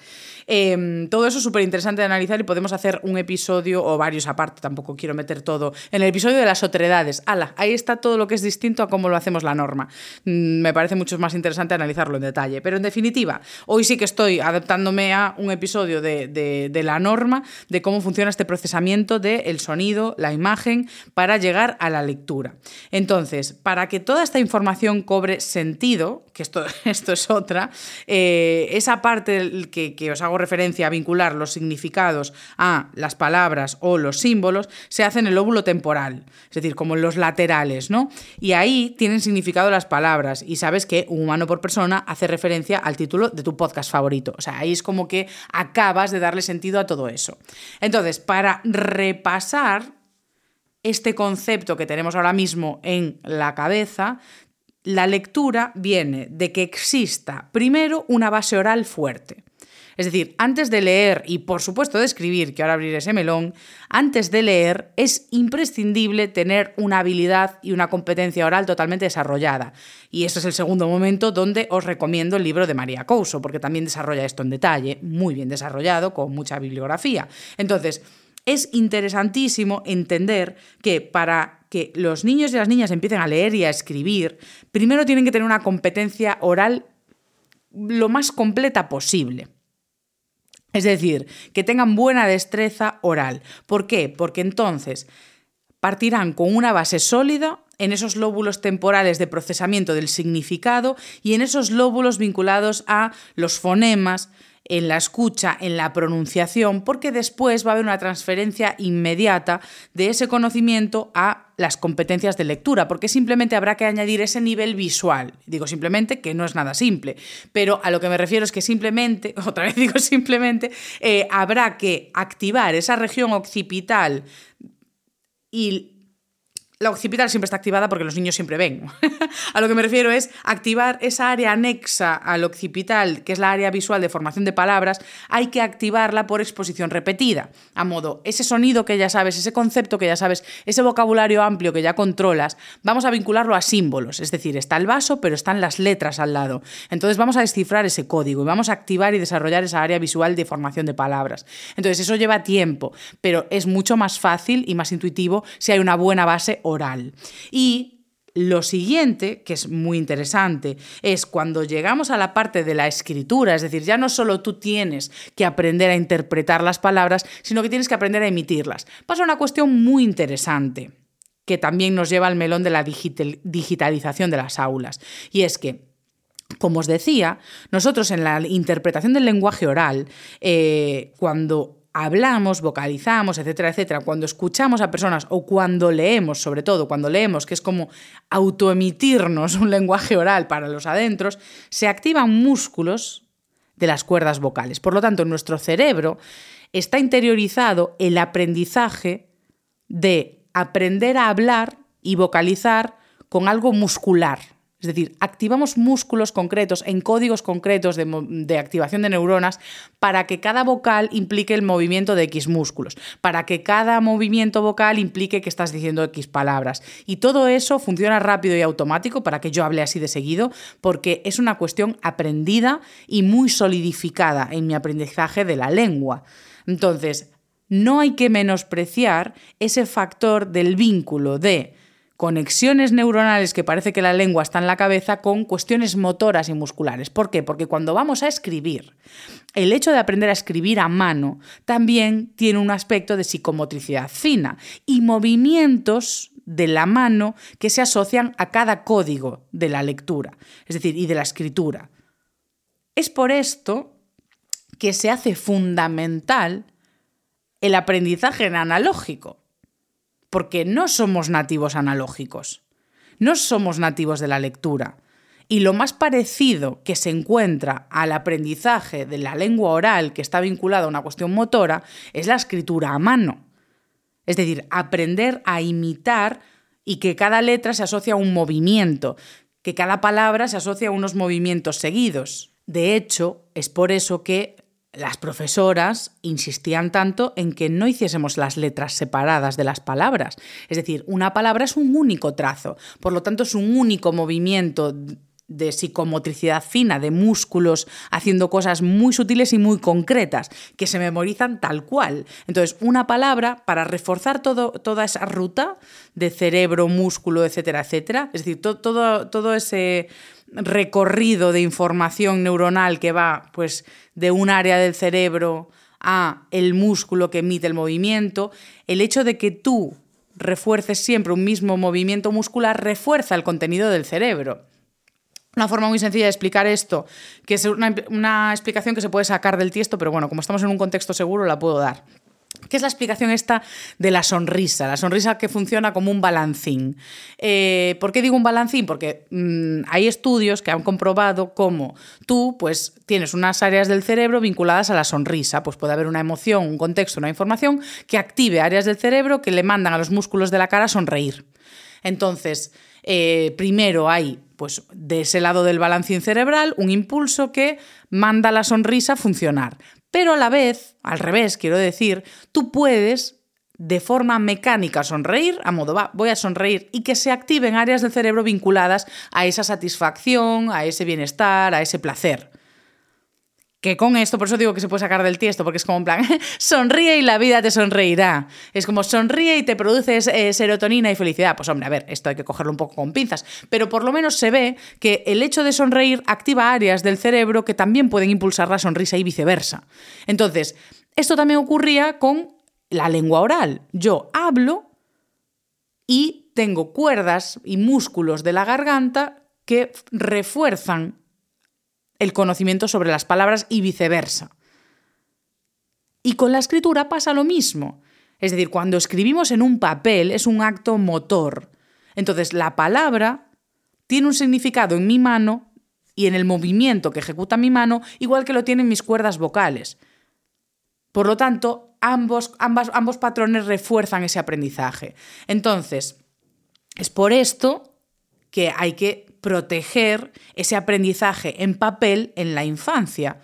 Em, todo eso es súper interesante de analizar y podemos hacer un episodio o varios aparte, tampoco quiero meter todo. En el episodio de las otredades, ala, ahí está todo lo que es distinto a cómo lo hacemos la norma. Mm, me parece mucho más interesante analizarlo en detalle. Pero en definitiva, hoy sí que estoy adaptándome a un episodio de, la norma, de cómo funciona este procesamiento del sonido, la imagen, para llegar a la lectura. Entonces, para que toda esta información cobre sentido, que esto, <laughs> esto es otra, eh, esa parte que, que, os hago referencia a vincular los significados a las palabras o los símbolos, se hace en el óvulo temporal, es decir, como en los laterales, ¿no? Y ahí tienen significado las palabras y sabes que un humano por persona hace referencia al título de tu podcast favorito. O sea, ahí es como que acabas de darle sentido a todo eso. Entonces, para repasar este concepto que tenemos ahora mismo en la cabeza, la lectura viene de que exista primero una base oral fuerte. Es decir, antes de leer y por supuesto de escribir, que ahora abriré ese melón, antes de leer es imprescindible tener una habilidad y una competencia oral totalmente desarrollada. Y ese es el segundo momento donde os recomiendo el libro de María Couso, porque también desarrolla esto en detalle, muy bien desarrollado, con mucha bibliografía. Entonces, es interesantísimo entender que para que los niños y las niñas empiecen a leer y a escribir, primero tienen que tener una competencia oral lo más completa posible. Es decir, que tengan buena destreza oral. ¿Por qué? Porque entonces partirán con una base sólida en esos lóbulos temporales de procesamiento del significado y en esos lóbulos vinculados a los fonemas en la escucha, en la pronunciación, porque después va a haber una transferencia inmediata de ese conocimiento a las competencias de lectura, porque simplemente habrá que añadir ese nivel visual. Digo simplemente que no es nada simple, pero a lo que me refiero es que simplemente, <laughs> otra vez digo simplemente, eh, habrá que activar esa región occipital y la occipital siempre está activada porque los niños siempre ven. <laughs> a lo que me refiero es activar esa área anexa al occipital, que es la área visual de formación de palabras, hay que activarla por exposición repetida. A modo, ese sonido que ya sabes, ese concepto que ya sabes, ese vocabulario amplio que ya controlas, vamos a vincularlo a símbolos. Es decir, está el vaso, pero están las letras al lado. Entonces vamos a descifrar ese código y vamos a activar y desarrollar esa área visual de formación de palabras. Entonces eso lleva tiempo, pero es mucho más fácil y más intuitivo si hay una buena base oral. Y lo siguiente, que es muy interesante, es cuando llegamos a la parte de la escritura, es decir, ya no solo tú tienes que aprender a interpretar las palabras, sino que tienes que aprender a emitirlas. Pasa una cuestión muy interesante que también nos lleva al melón de la digitalización de las aulas, y es que como os decía, nosotros en la interpretación del lenguaje oral, eh, cuando hablamos, vocalizamos, etcétera, etcétera, cuando escuchamos a personas o cuando leemos, sobre todo cuando leemos, que es como autoemitirnos un lenguaje oral para los adentros, se activan músculos de las cuerdas vocales. Por lo tanto, en nuestro cerebro está interiorizado el aprendizaje de aprender a hablar y vocalizar con algo muscular. Es decir, activamos músculos concretos en códigos concretos de, activación de neuronas para que cada vocal implique el movimiento de X músculos, para que cada movimiento vocal implique que estás diciendo X palabras. Y todo eso funciona rápido y automático para que yo hable así de seguido, porque es una cuestión aprendida y muy solidificada en mi aprendizaje de la lengua. Entonces, no hay que menospreciar ese factor del vínculo de conexiones neuronales que parece que la lengua está en la cabeza con cuestiones motoras y musculares. ¿Por qué? Porque cuando vamos a escribir, el hecho de aprender a escribir a mano también tiene un aspecto de psicomotricidad fina y movimientos de la mano que se asocian a cada código de la lectura, es decir, y de la escritura. Es por esto que se hace fundamental el aprendizaje en analógico porque no somos nativos analógicos, no somos nativos de la lectura. Y lo más parecido que se encuentra al aprendizaje de la lengua oral que está vinculada a una cuestión motora es la escritura a mano. Es decir, aprender a imitar y que cada letra se asocia a un movimiento, que cada palabra se asocia a unos movimientos seguidos. De hecho, es por eso que las profesoras insistían tanto en que no hiciésemos las letras separadas de las palabras. Es decir, una palabra es un único trazo, por lo tanto es un único movimiento de psicomotricidad fina, de músculos haciendo cosas muy sutiles y muy concretas, que se memorizan tal cual. Entonces, una palabra para reforzar todo, toda esa ruta de cerebro, músculo, etcétera, etcétera, es decir, todo, todo ese recorrido de información neuronal que va pues de un área del cerebro a el músculo que emite el movimiento, el hecho de que tú refuerces siempre un mismo movimiento muscular refuerza el contenido del cerebro. Una forma muy sencilla de explicar esto, que es una, una explicación que se puede sacar del tiesto, pero bueno, como estamos en un contexto seguro, la puedo dar. ¿Qué es la explicación esta de la sonrisa? La sonrisa que funciona como un balancín. Eh, ¿Por qué digo un balancín? Porque mm, hay estudios que han comprobado cómo tú pues, tienes unas áreas del cerebro vinculadas a la sonrisa. Pues puede haber una emoción, un contexto, una información que active áreas del cerebro que le mandan a los músculos de la cara sonreír. Entonces, eh, primero hay, pues, de ese lado del balancín cerebral, un impulso que manda la sonrisa a funcionar. Pero a la vez, al revés, quiero decir, tú puedes de forma mecánica sonreír, a modo va, voy a sonreír, y que se activen áreas del cerebro vinculadas a esa satisfacción, a ese bienestar, a ese placer que con esto, por eso digo que se puede sacar del tiesto, porque es como en plan, <laughs> sonríe y la vida te sonreirá. Es como sonríe y te produces eh, serotonina y felicidad. Pues hombre, a ver, esto hay que cogerlo un poco con pinzas, pero por lo menos se ve que el hecho de sonreír activa áreas del cerebro que también pueden impulsar la sonrisa y viceversa. Entonces, esto también ocurría con la lengua oral. Yo hablo y tengo cuerdas y músculos de la garganta que refuerzan el conocimiento sobre las palabras y viceversa. Y con la escritura pasa lo mismo. Es decir, cuando escribimos en un papel es un acto motor. Entonces, la palabra tiene un significado en mi mano y en el movimiento que ejecuta mi mano, igual que lo tienen mis cuerdas vocales. Por lo tanto, ambos, ambos patrones refuerzan ese aprendizaje. Entonces, es por esto que hay que proteger ese aprendizaje en papel en la infancia,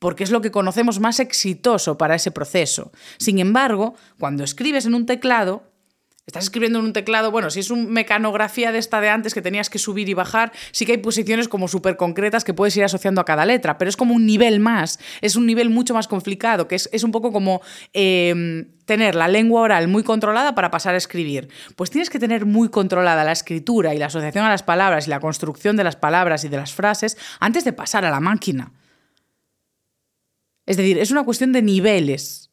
porque es lo que conocemos más exitoso para ese proceso. Sin embargo, cuando escribes en un teclado, Estás escribiendo en un teclado, bueno, si es una mecanografía de esta de antes que tenías que subir y bajar, sí que hay posiciones como súper concretas que puedes ir asociando a cada letra, pero es como un nivel más, es un nivel mucho más complicado, que es, un poco como em, tener la lengua oral muy controlada para pasar a escribir. Pues tienes que tener muy controlada la escritura y la asociación a las palabras y la construcción de las palabras y de las frases antes de pasar a la máquina. Es decir, es una cuestión de niveles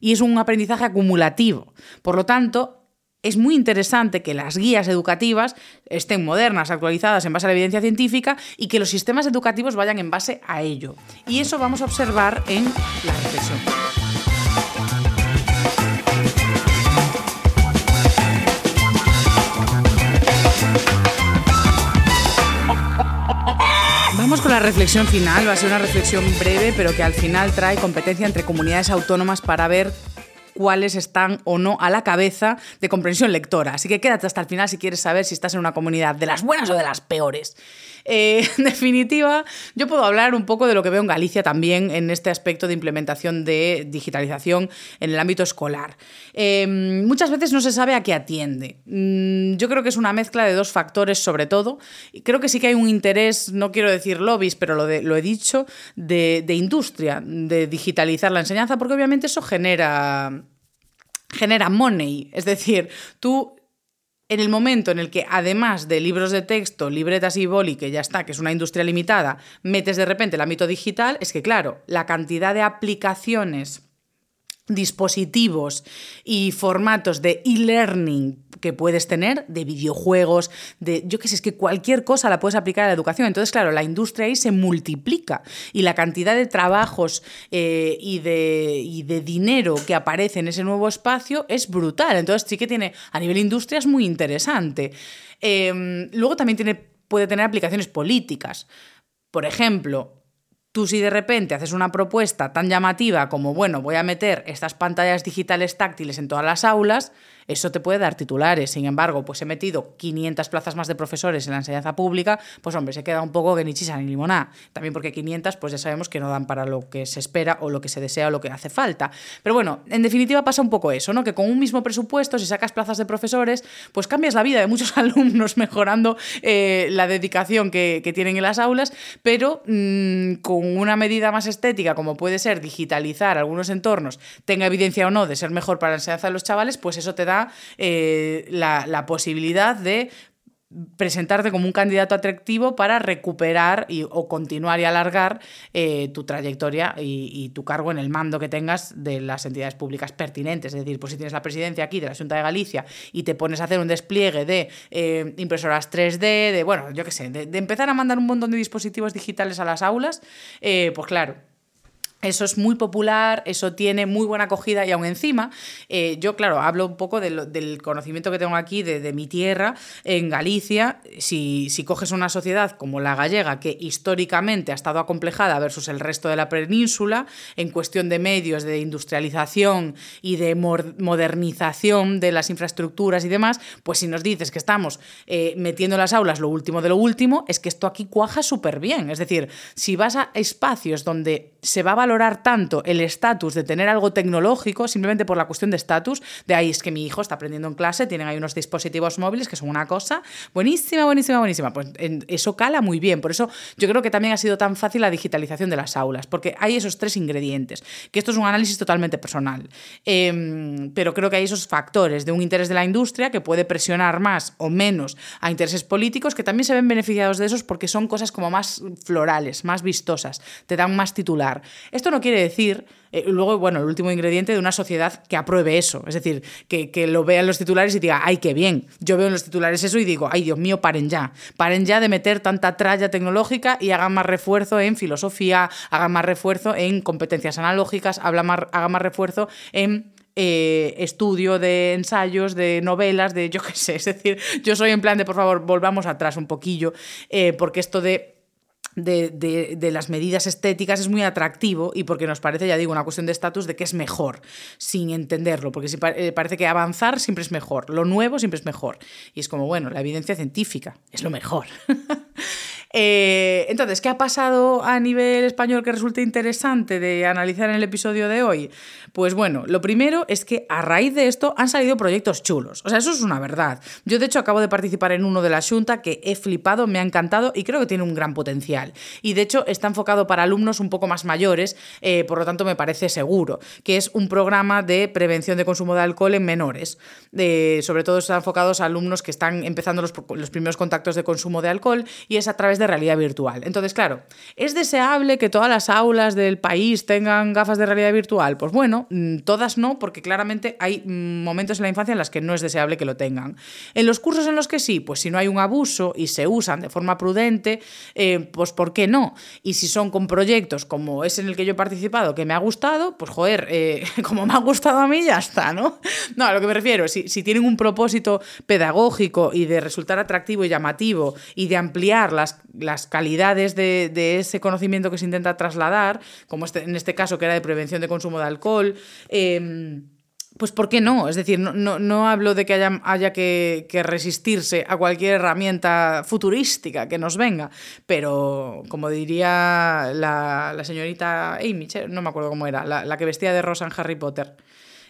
y es un aprendizaje acumulativo. Por lo tanto, es muy interesante que las guías educativas estén modernas, actualizadas en base a la evidencia científica y que los sistemas educativos vayan en base a ello. Y eso vamos a observar en la reflexión. Vamos con la reflexión final, va a ser una reflexión breve, pero que al final trae competencia entre comunidades autónomas para ver cuáles están o no a la cabeza de comprensión lectora. Así que quédate hasta el final si quieres saber si estás en una comunidad de las buenas o de las peores. Eh, <laughs> en definitiva, yo puedo hablar un poco de lo que veo en Galicia también en este aspecto de implementación de digitalización en el ámbito escolar. Em, muchas veces no se sabe a qué atiende. Mm, yo creo que es una mezcla de dos factores sobre todo. Creo que sí que hay un interés, no quiero decir lobbies, pero lo, he dicho, de, de industria, de digitalizar la enseñanza, porque obviamente eso genera genera money. Es decir, tú en el momento en el que además de libros de texto, libretas y boli, que ya está, que es una industria limitada, metes de repente el ámbito digital, es que claro, la cantidad de aplicaciones dispositivos y formatos de e-learning que puedes tener, de videojuegos, de yo qué sé, es que cualquier cosa la puedes aplicar a la educación. Entonces, claro, la industria ahí se multiplica y la cantidad de trabajos eh, y, de, de dinero que aparece en ese nuevo espacio es brutal. Entonces, sí que tiene, a nivel industria es muy interesante. Em, luego también tiene, puede tener aplicaciones políticas. Por ejemplo, Tú si de repente haces una propuesta tan llamativa como, bueno, voy a meter estas pantallas digitales táctiles en todas las aulas, eso te puede dar titulares. Sin embargo, pues he metido 500 plazas más de profesores en la enseñanza pública, pues hombre, se queda un poco que ni chisa ni limoná. También porque 500, pues ya sabemos que no dan para lo que se espera o lo que se desea o lo que hace falta. Pero bueno, en definitiva pasa un poco eso, ¿no? Que con un mismo presupuesto, si sacas plazas de profesores, pues cambias la vida de muchos <laughs> alumnos mejorando eh, la dedicación que, tienen en las aulas, pero mm, con una medida más estética, como puede ser digitalizar algunos entornos, tenga evidencia o no de ser mejor para la enseñanza de los chavales, pues eso te da eh, la, posibilidad de presentarte como un candidato atractivo para recuperar y, o continuar y alargar eh, tu trayectoria y, tu cargo en el mando que tengas de las entidades públicas pertinentes. Es decir, pues si tienes la presidencia aquí de la Junta de Galicia y te pones a hacer un despliegue de eh, impresoras 3D, de, bueno, yo qué sé, de, empezar a mandar un montón de dispositivos digitales a las aulas, pues claro, eso es muy popular, eso tiene muy buena acogida y aún encima, eh, yo claro, hablo un poco del conocimiento que tengo aquí de, mi tierra, en Galicia, si, si, coges una sociedad como la gallega, que históricamente ha estado acomplejada versus el resto de la península, en cuestión de medios, de industrialización y de modernización de las infraestructuras y demás, pues si nos dices que estamos eh, metiendo en las aulas lo último de lo último, es que esto aquí cuaja súper bien. Es decir, si vas a espacios donde se va a valorar tanto el estatus de tener algo tecnológico simplemente por la cuestión de estatus, de ahí es que mi hijo está aprendiendo en clase, tienen ahí unos dispositivos móviles que son una cosa buenísima, buenísima, buenísima. Pues eso cala muy bien. Por eso yo creo que también ha sido tan fácil la digitalización de las aulas, porque hay esos tres ingredientes, que esto es un análisis totalmente personal. Em, pero creo que hay esos factores de un interés de la industria que puede presionar más o menos a intereses políticos que también se ven beneficiados de esos porque son cosas como más florales, más vistosas, te dan más titular Esto no quiere decir, eh, luego, bueno, el último ingrediente de una sociedad que apruebe eso, es decir, que, que lo vean los titulares y diga, ay, qué bien. Yo veo en los titulares eso y digo, ay, Dios mío, paren ya. Paren ya de meter tanta tralla tecnológica y hagan más refuerzo en filosofía, hagan más refuerzo en competencias analógicas, hagan más refuerzo en eh, estudio de ensayos, de novelas, de yo qué sé. Es decir, yo soy en plan de, por favor, volvamos atrás un poquillo, eh, porque esto de de, las medidas estéticas es muy atractivo y porque nos parece, ya digo, una cuestión de estatus de que es mejor, sin entenderlo, porque eh, parece que avanzar siempre es mejor, lo nuevo siempre es mejor. Y es como, bueno, la evidencia científica es lo mejor. <laughs> Eh, entonces, ¿qué ha pasado a nivel español que resulte interesante de analizar en el episodio de hoy? Pues bueno, lo primero es que a raíz de esto han salido proyectos chulos. O sea, eso es una verdad. Yo, de hecho, acabo de participar en uno de la Junta que he flipado, me ha encantado y creo que tiene un gran potencial. Y de hecho está enfocado para alumnos un poco más mayores, eh, por lo tanto me parece seguro, que es un programa de prevención de consumo de alcohol en menores. sobre todo está enfocado a alumnos que están empezando los, los primeros contactos de consumo de alcohol y es a través de realidad virtual. Entonces, claro, ¿es deseable que todas las aulas del país tengan gafas de realidad virtual? Pues bueno, mm, todas no, porque claramente hay mm, momentos en la infancia en los que no es deseable que lo tengan. En los cursos en los que sí, pues si no hay un abuso y se usan de forma prudente, eh, pues ¿por qué no? Y si son con proyectos como es en el que yo he participado, que me ha gustado, pues joder, eh, <laughs> como me ha gustado a mí, ya está, ¿no? <laughs> No, a lo que me refiero, si, tienen un propósito pedagógico y de resultar atractivo y llamativo y de ampliar las, las calidades de, ese conocimiento que se intenta trasladar, como este, en este caso que era de prevención de consumo de alcohol, eh, pues ¿por qué no? Es decir, no, hablo de que haya, haya que, resistirse a cualquier herramienta futurística que nos venga, pero como diría la, señorita Amy, no me acuerdo cómo era, la, que vestía de rosa en Harry Potter,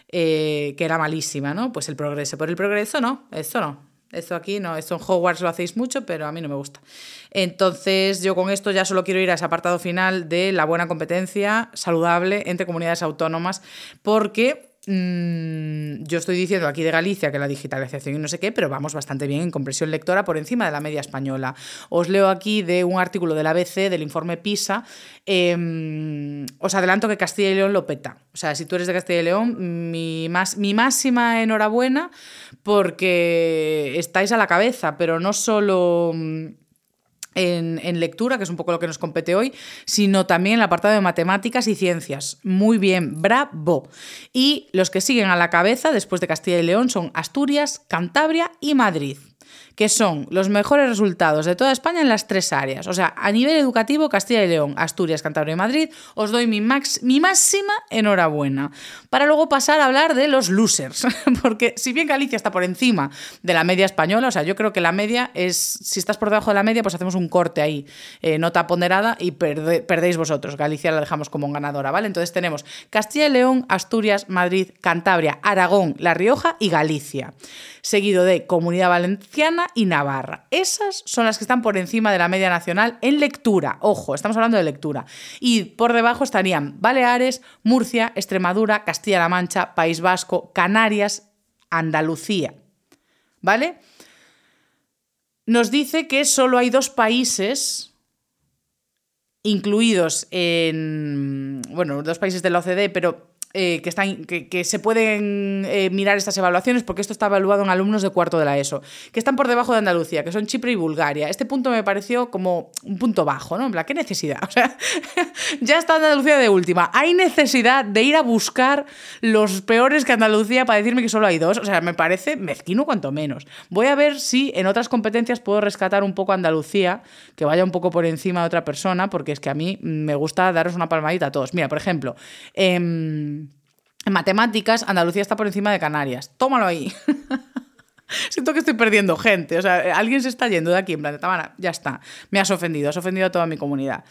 eh, que era malísima, ¿no? Pues el progreso. Por el progreso no, esto no. Esto aquí no, esto en Hogwarts lo hacéis mucho, pero a mí no me gusta. Entonces, yo con esto ya solo quiero ir a ese apartado final de la buena competencia saludable entre comunidades autónomas, porque Mm, yo estoy diciendo aquí de Galicia que la digitalización y no sé qué, pero vamos bastante bien en compresión lectora por encima de la media española. Os leo aquí de un artículo del ABC, del informe PISA. Em, os adelanto que Castilla y León lo peta. O sea, si tú eres de Castilla y León, mi, más, mi máxima enhorabuena porque estáis a la cabeza, pero no solo en, lectura, que es un poco lo que nos compete hoy, sino también el apartado de matemáticas y ciencias. Muy bien, bravo. Y los que siguen a la cabeza después de Castilla y León son Asturias, Cantabria y Madrid que son los mejores resultados de toda España en las tres áreas. O sea, a nivel educativo, Castilla y León, Asturias, Cantabria y Madrid, os doy mi, max, mi máxima enhorabuena. Para luego pasar a hablar de los losers, <laughs> porque si bien Galicia está por encima de la media española, o sea, yo creo que la media es, si estás por debajo de la media, pues hacemos un corte ahí, eh, nota ponderada y perdéis vosotros. Galicia la dejamos como ganadora, ¿vale? Entonces tenemos Castilla y León, Asturias, Madrid, Cantabria, Aragón, La Rioja y Galicia seguido de Comunidad Valenciana y Navarra. Esas son las que están por encima de la media nacional en lectura. Ojo, estamos hablando de lectura. Y por debajo estarían Baleares, Murcia, Extremadura, Castilla-La Mancha, País Vasco, Canarias, Andalucía. ¿Vale? Nos dice que solo hay dos países incluidos en, bueno, dos países de la OCDE, pero eh, que, están, que, se pueden eh, mirar estas evaluaciones, porque esto está evaluado en alumnos de cuarto de la ESO, que están por debajo de Andalucía, que son Chipre y Bulgaria. Este punto me pareció como un punto bajo, ¿no? En plan, ¿qué necesidad? <laughs> O sea, ya está Andalucía de última. ¿Hay necesidad de ir a buscar los peores que Andalucía para decirme que solo hay dos? O sea, me parece mezquino cuanto menos. Voy a ver si en otras competencias puedo rescatar un poco Andalucía, que vaya un poco por encima de otra persona, porque es que a mí me gusta daros una palmadita a todos. Mira, por ejemplo, eh, en matemáticas, Andalucía está por encima de Canarias. Tómalo ahí. <laughs> Siento que estoy perdiendo gente. O sea, alguien se está yendo de aquí, en plan Tamara, ya está. Me has ofendido, has ofendido a toda mi comunidad.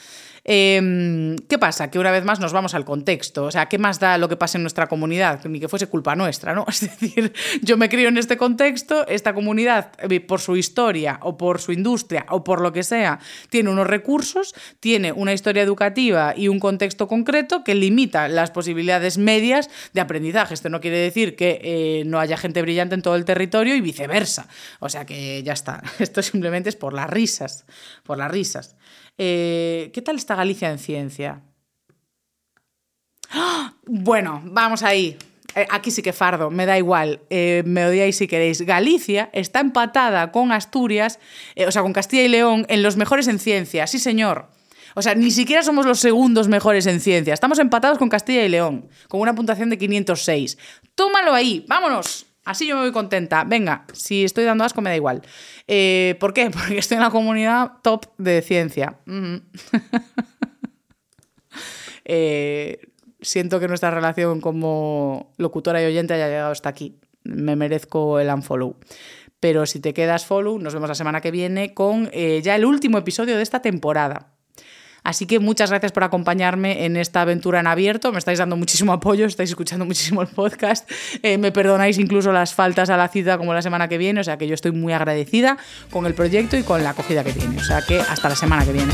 Em, ¿Qué pasa? Que una vez más nos vamos al contexto. O sea, ¿qué más da lo que pasa en nuestra comunidad? Ni que fuese culpa nuestra, ¿no? <laughs> Es decir, yo me crío en este contexto, esta comunidad, eh, por su historia o por su industria o por lo que sea, tiene unos recursos, tiene una historia educativa y un contexto concreto que limita las posibilidades medias de aprendizaje. Esto no quiere decir que eh, no haya gente brillante en todo el territorio y viceversa. O sea que ya está. <laughs> Esto simplemente es por las risas, por las risas. Eh, ¿Qué tal está Galicia en ciencia? Bueno, vamos ahí. Eh, aquí sí que fardo, me da igual, eh, me odiáis si queréis. Galicia está empatada con Asturias, eh, o sea, con Castilla y León, en los mejores en ciencia, sí señor. O sea, ni siquiera somos los segundos mejores en ciencia. Estamos empatados con Castilla y León, con una puntuación de 506. Tómalo ahí, vámonos. Así yo me voy contenta. Venga, si estoy dando asco me da igual. Eh, ¿Por qué? <laughs> Porque estoy en la comunidad top de ciencia. <laughs> Eh, siento que nuestra relación como locutora y oyente haya llegado hasta aquí. Me merezco el unfollow. Pero si te quedas follow, nos vemos la semana que viene con eh, ya el último episodio de esta temporada. Así que muchas gracias por acompañarme en esta aventura en abierto. Me estáis dando muchísimo apoyo, estáis escuchando muchísimo el podcast. Eh, me perdonáis incluso las faltas a la cita como la semana que viene. O sea que yo estoy muy agradecida con el proyecto y con la acogida que tiene. O sea que hasta la semana que viene.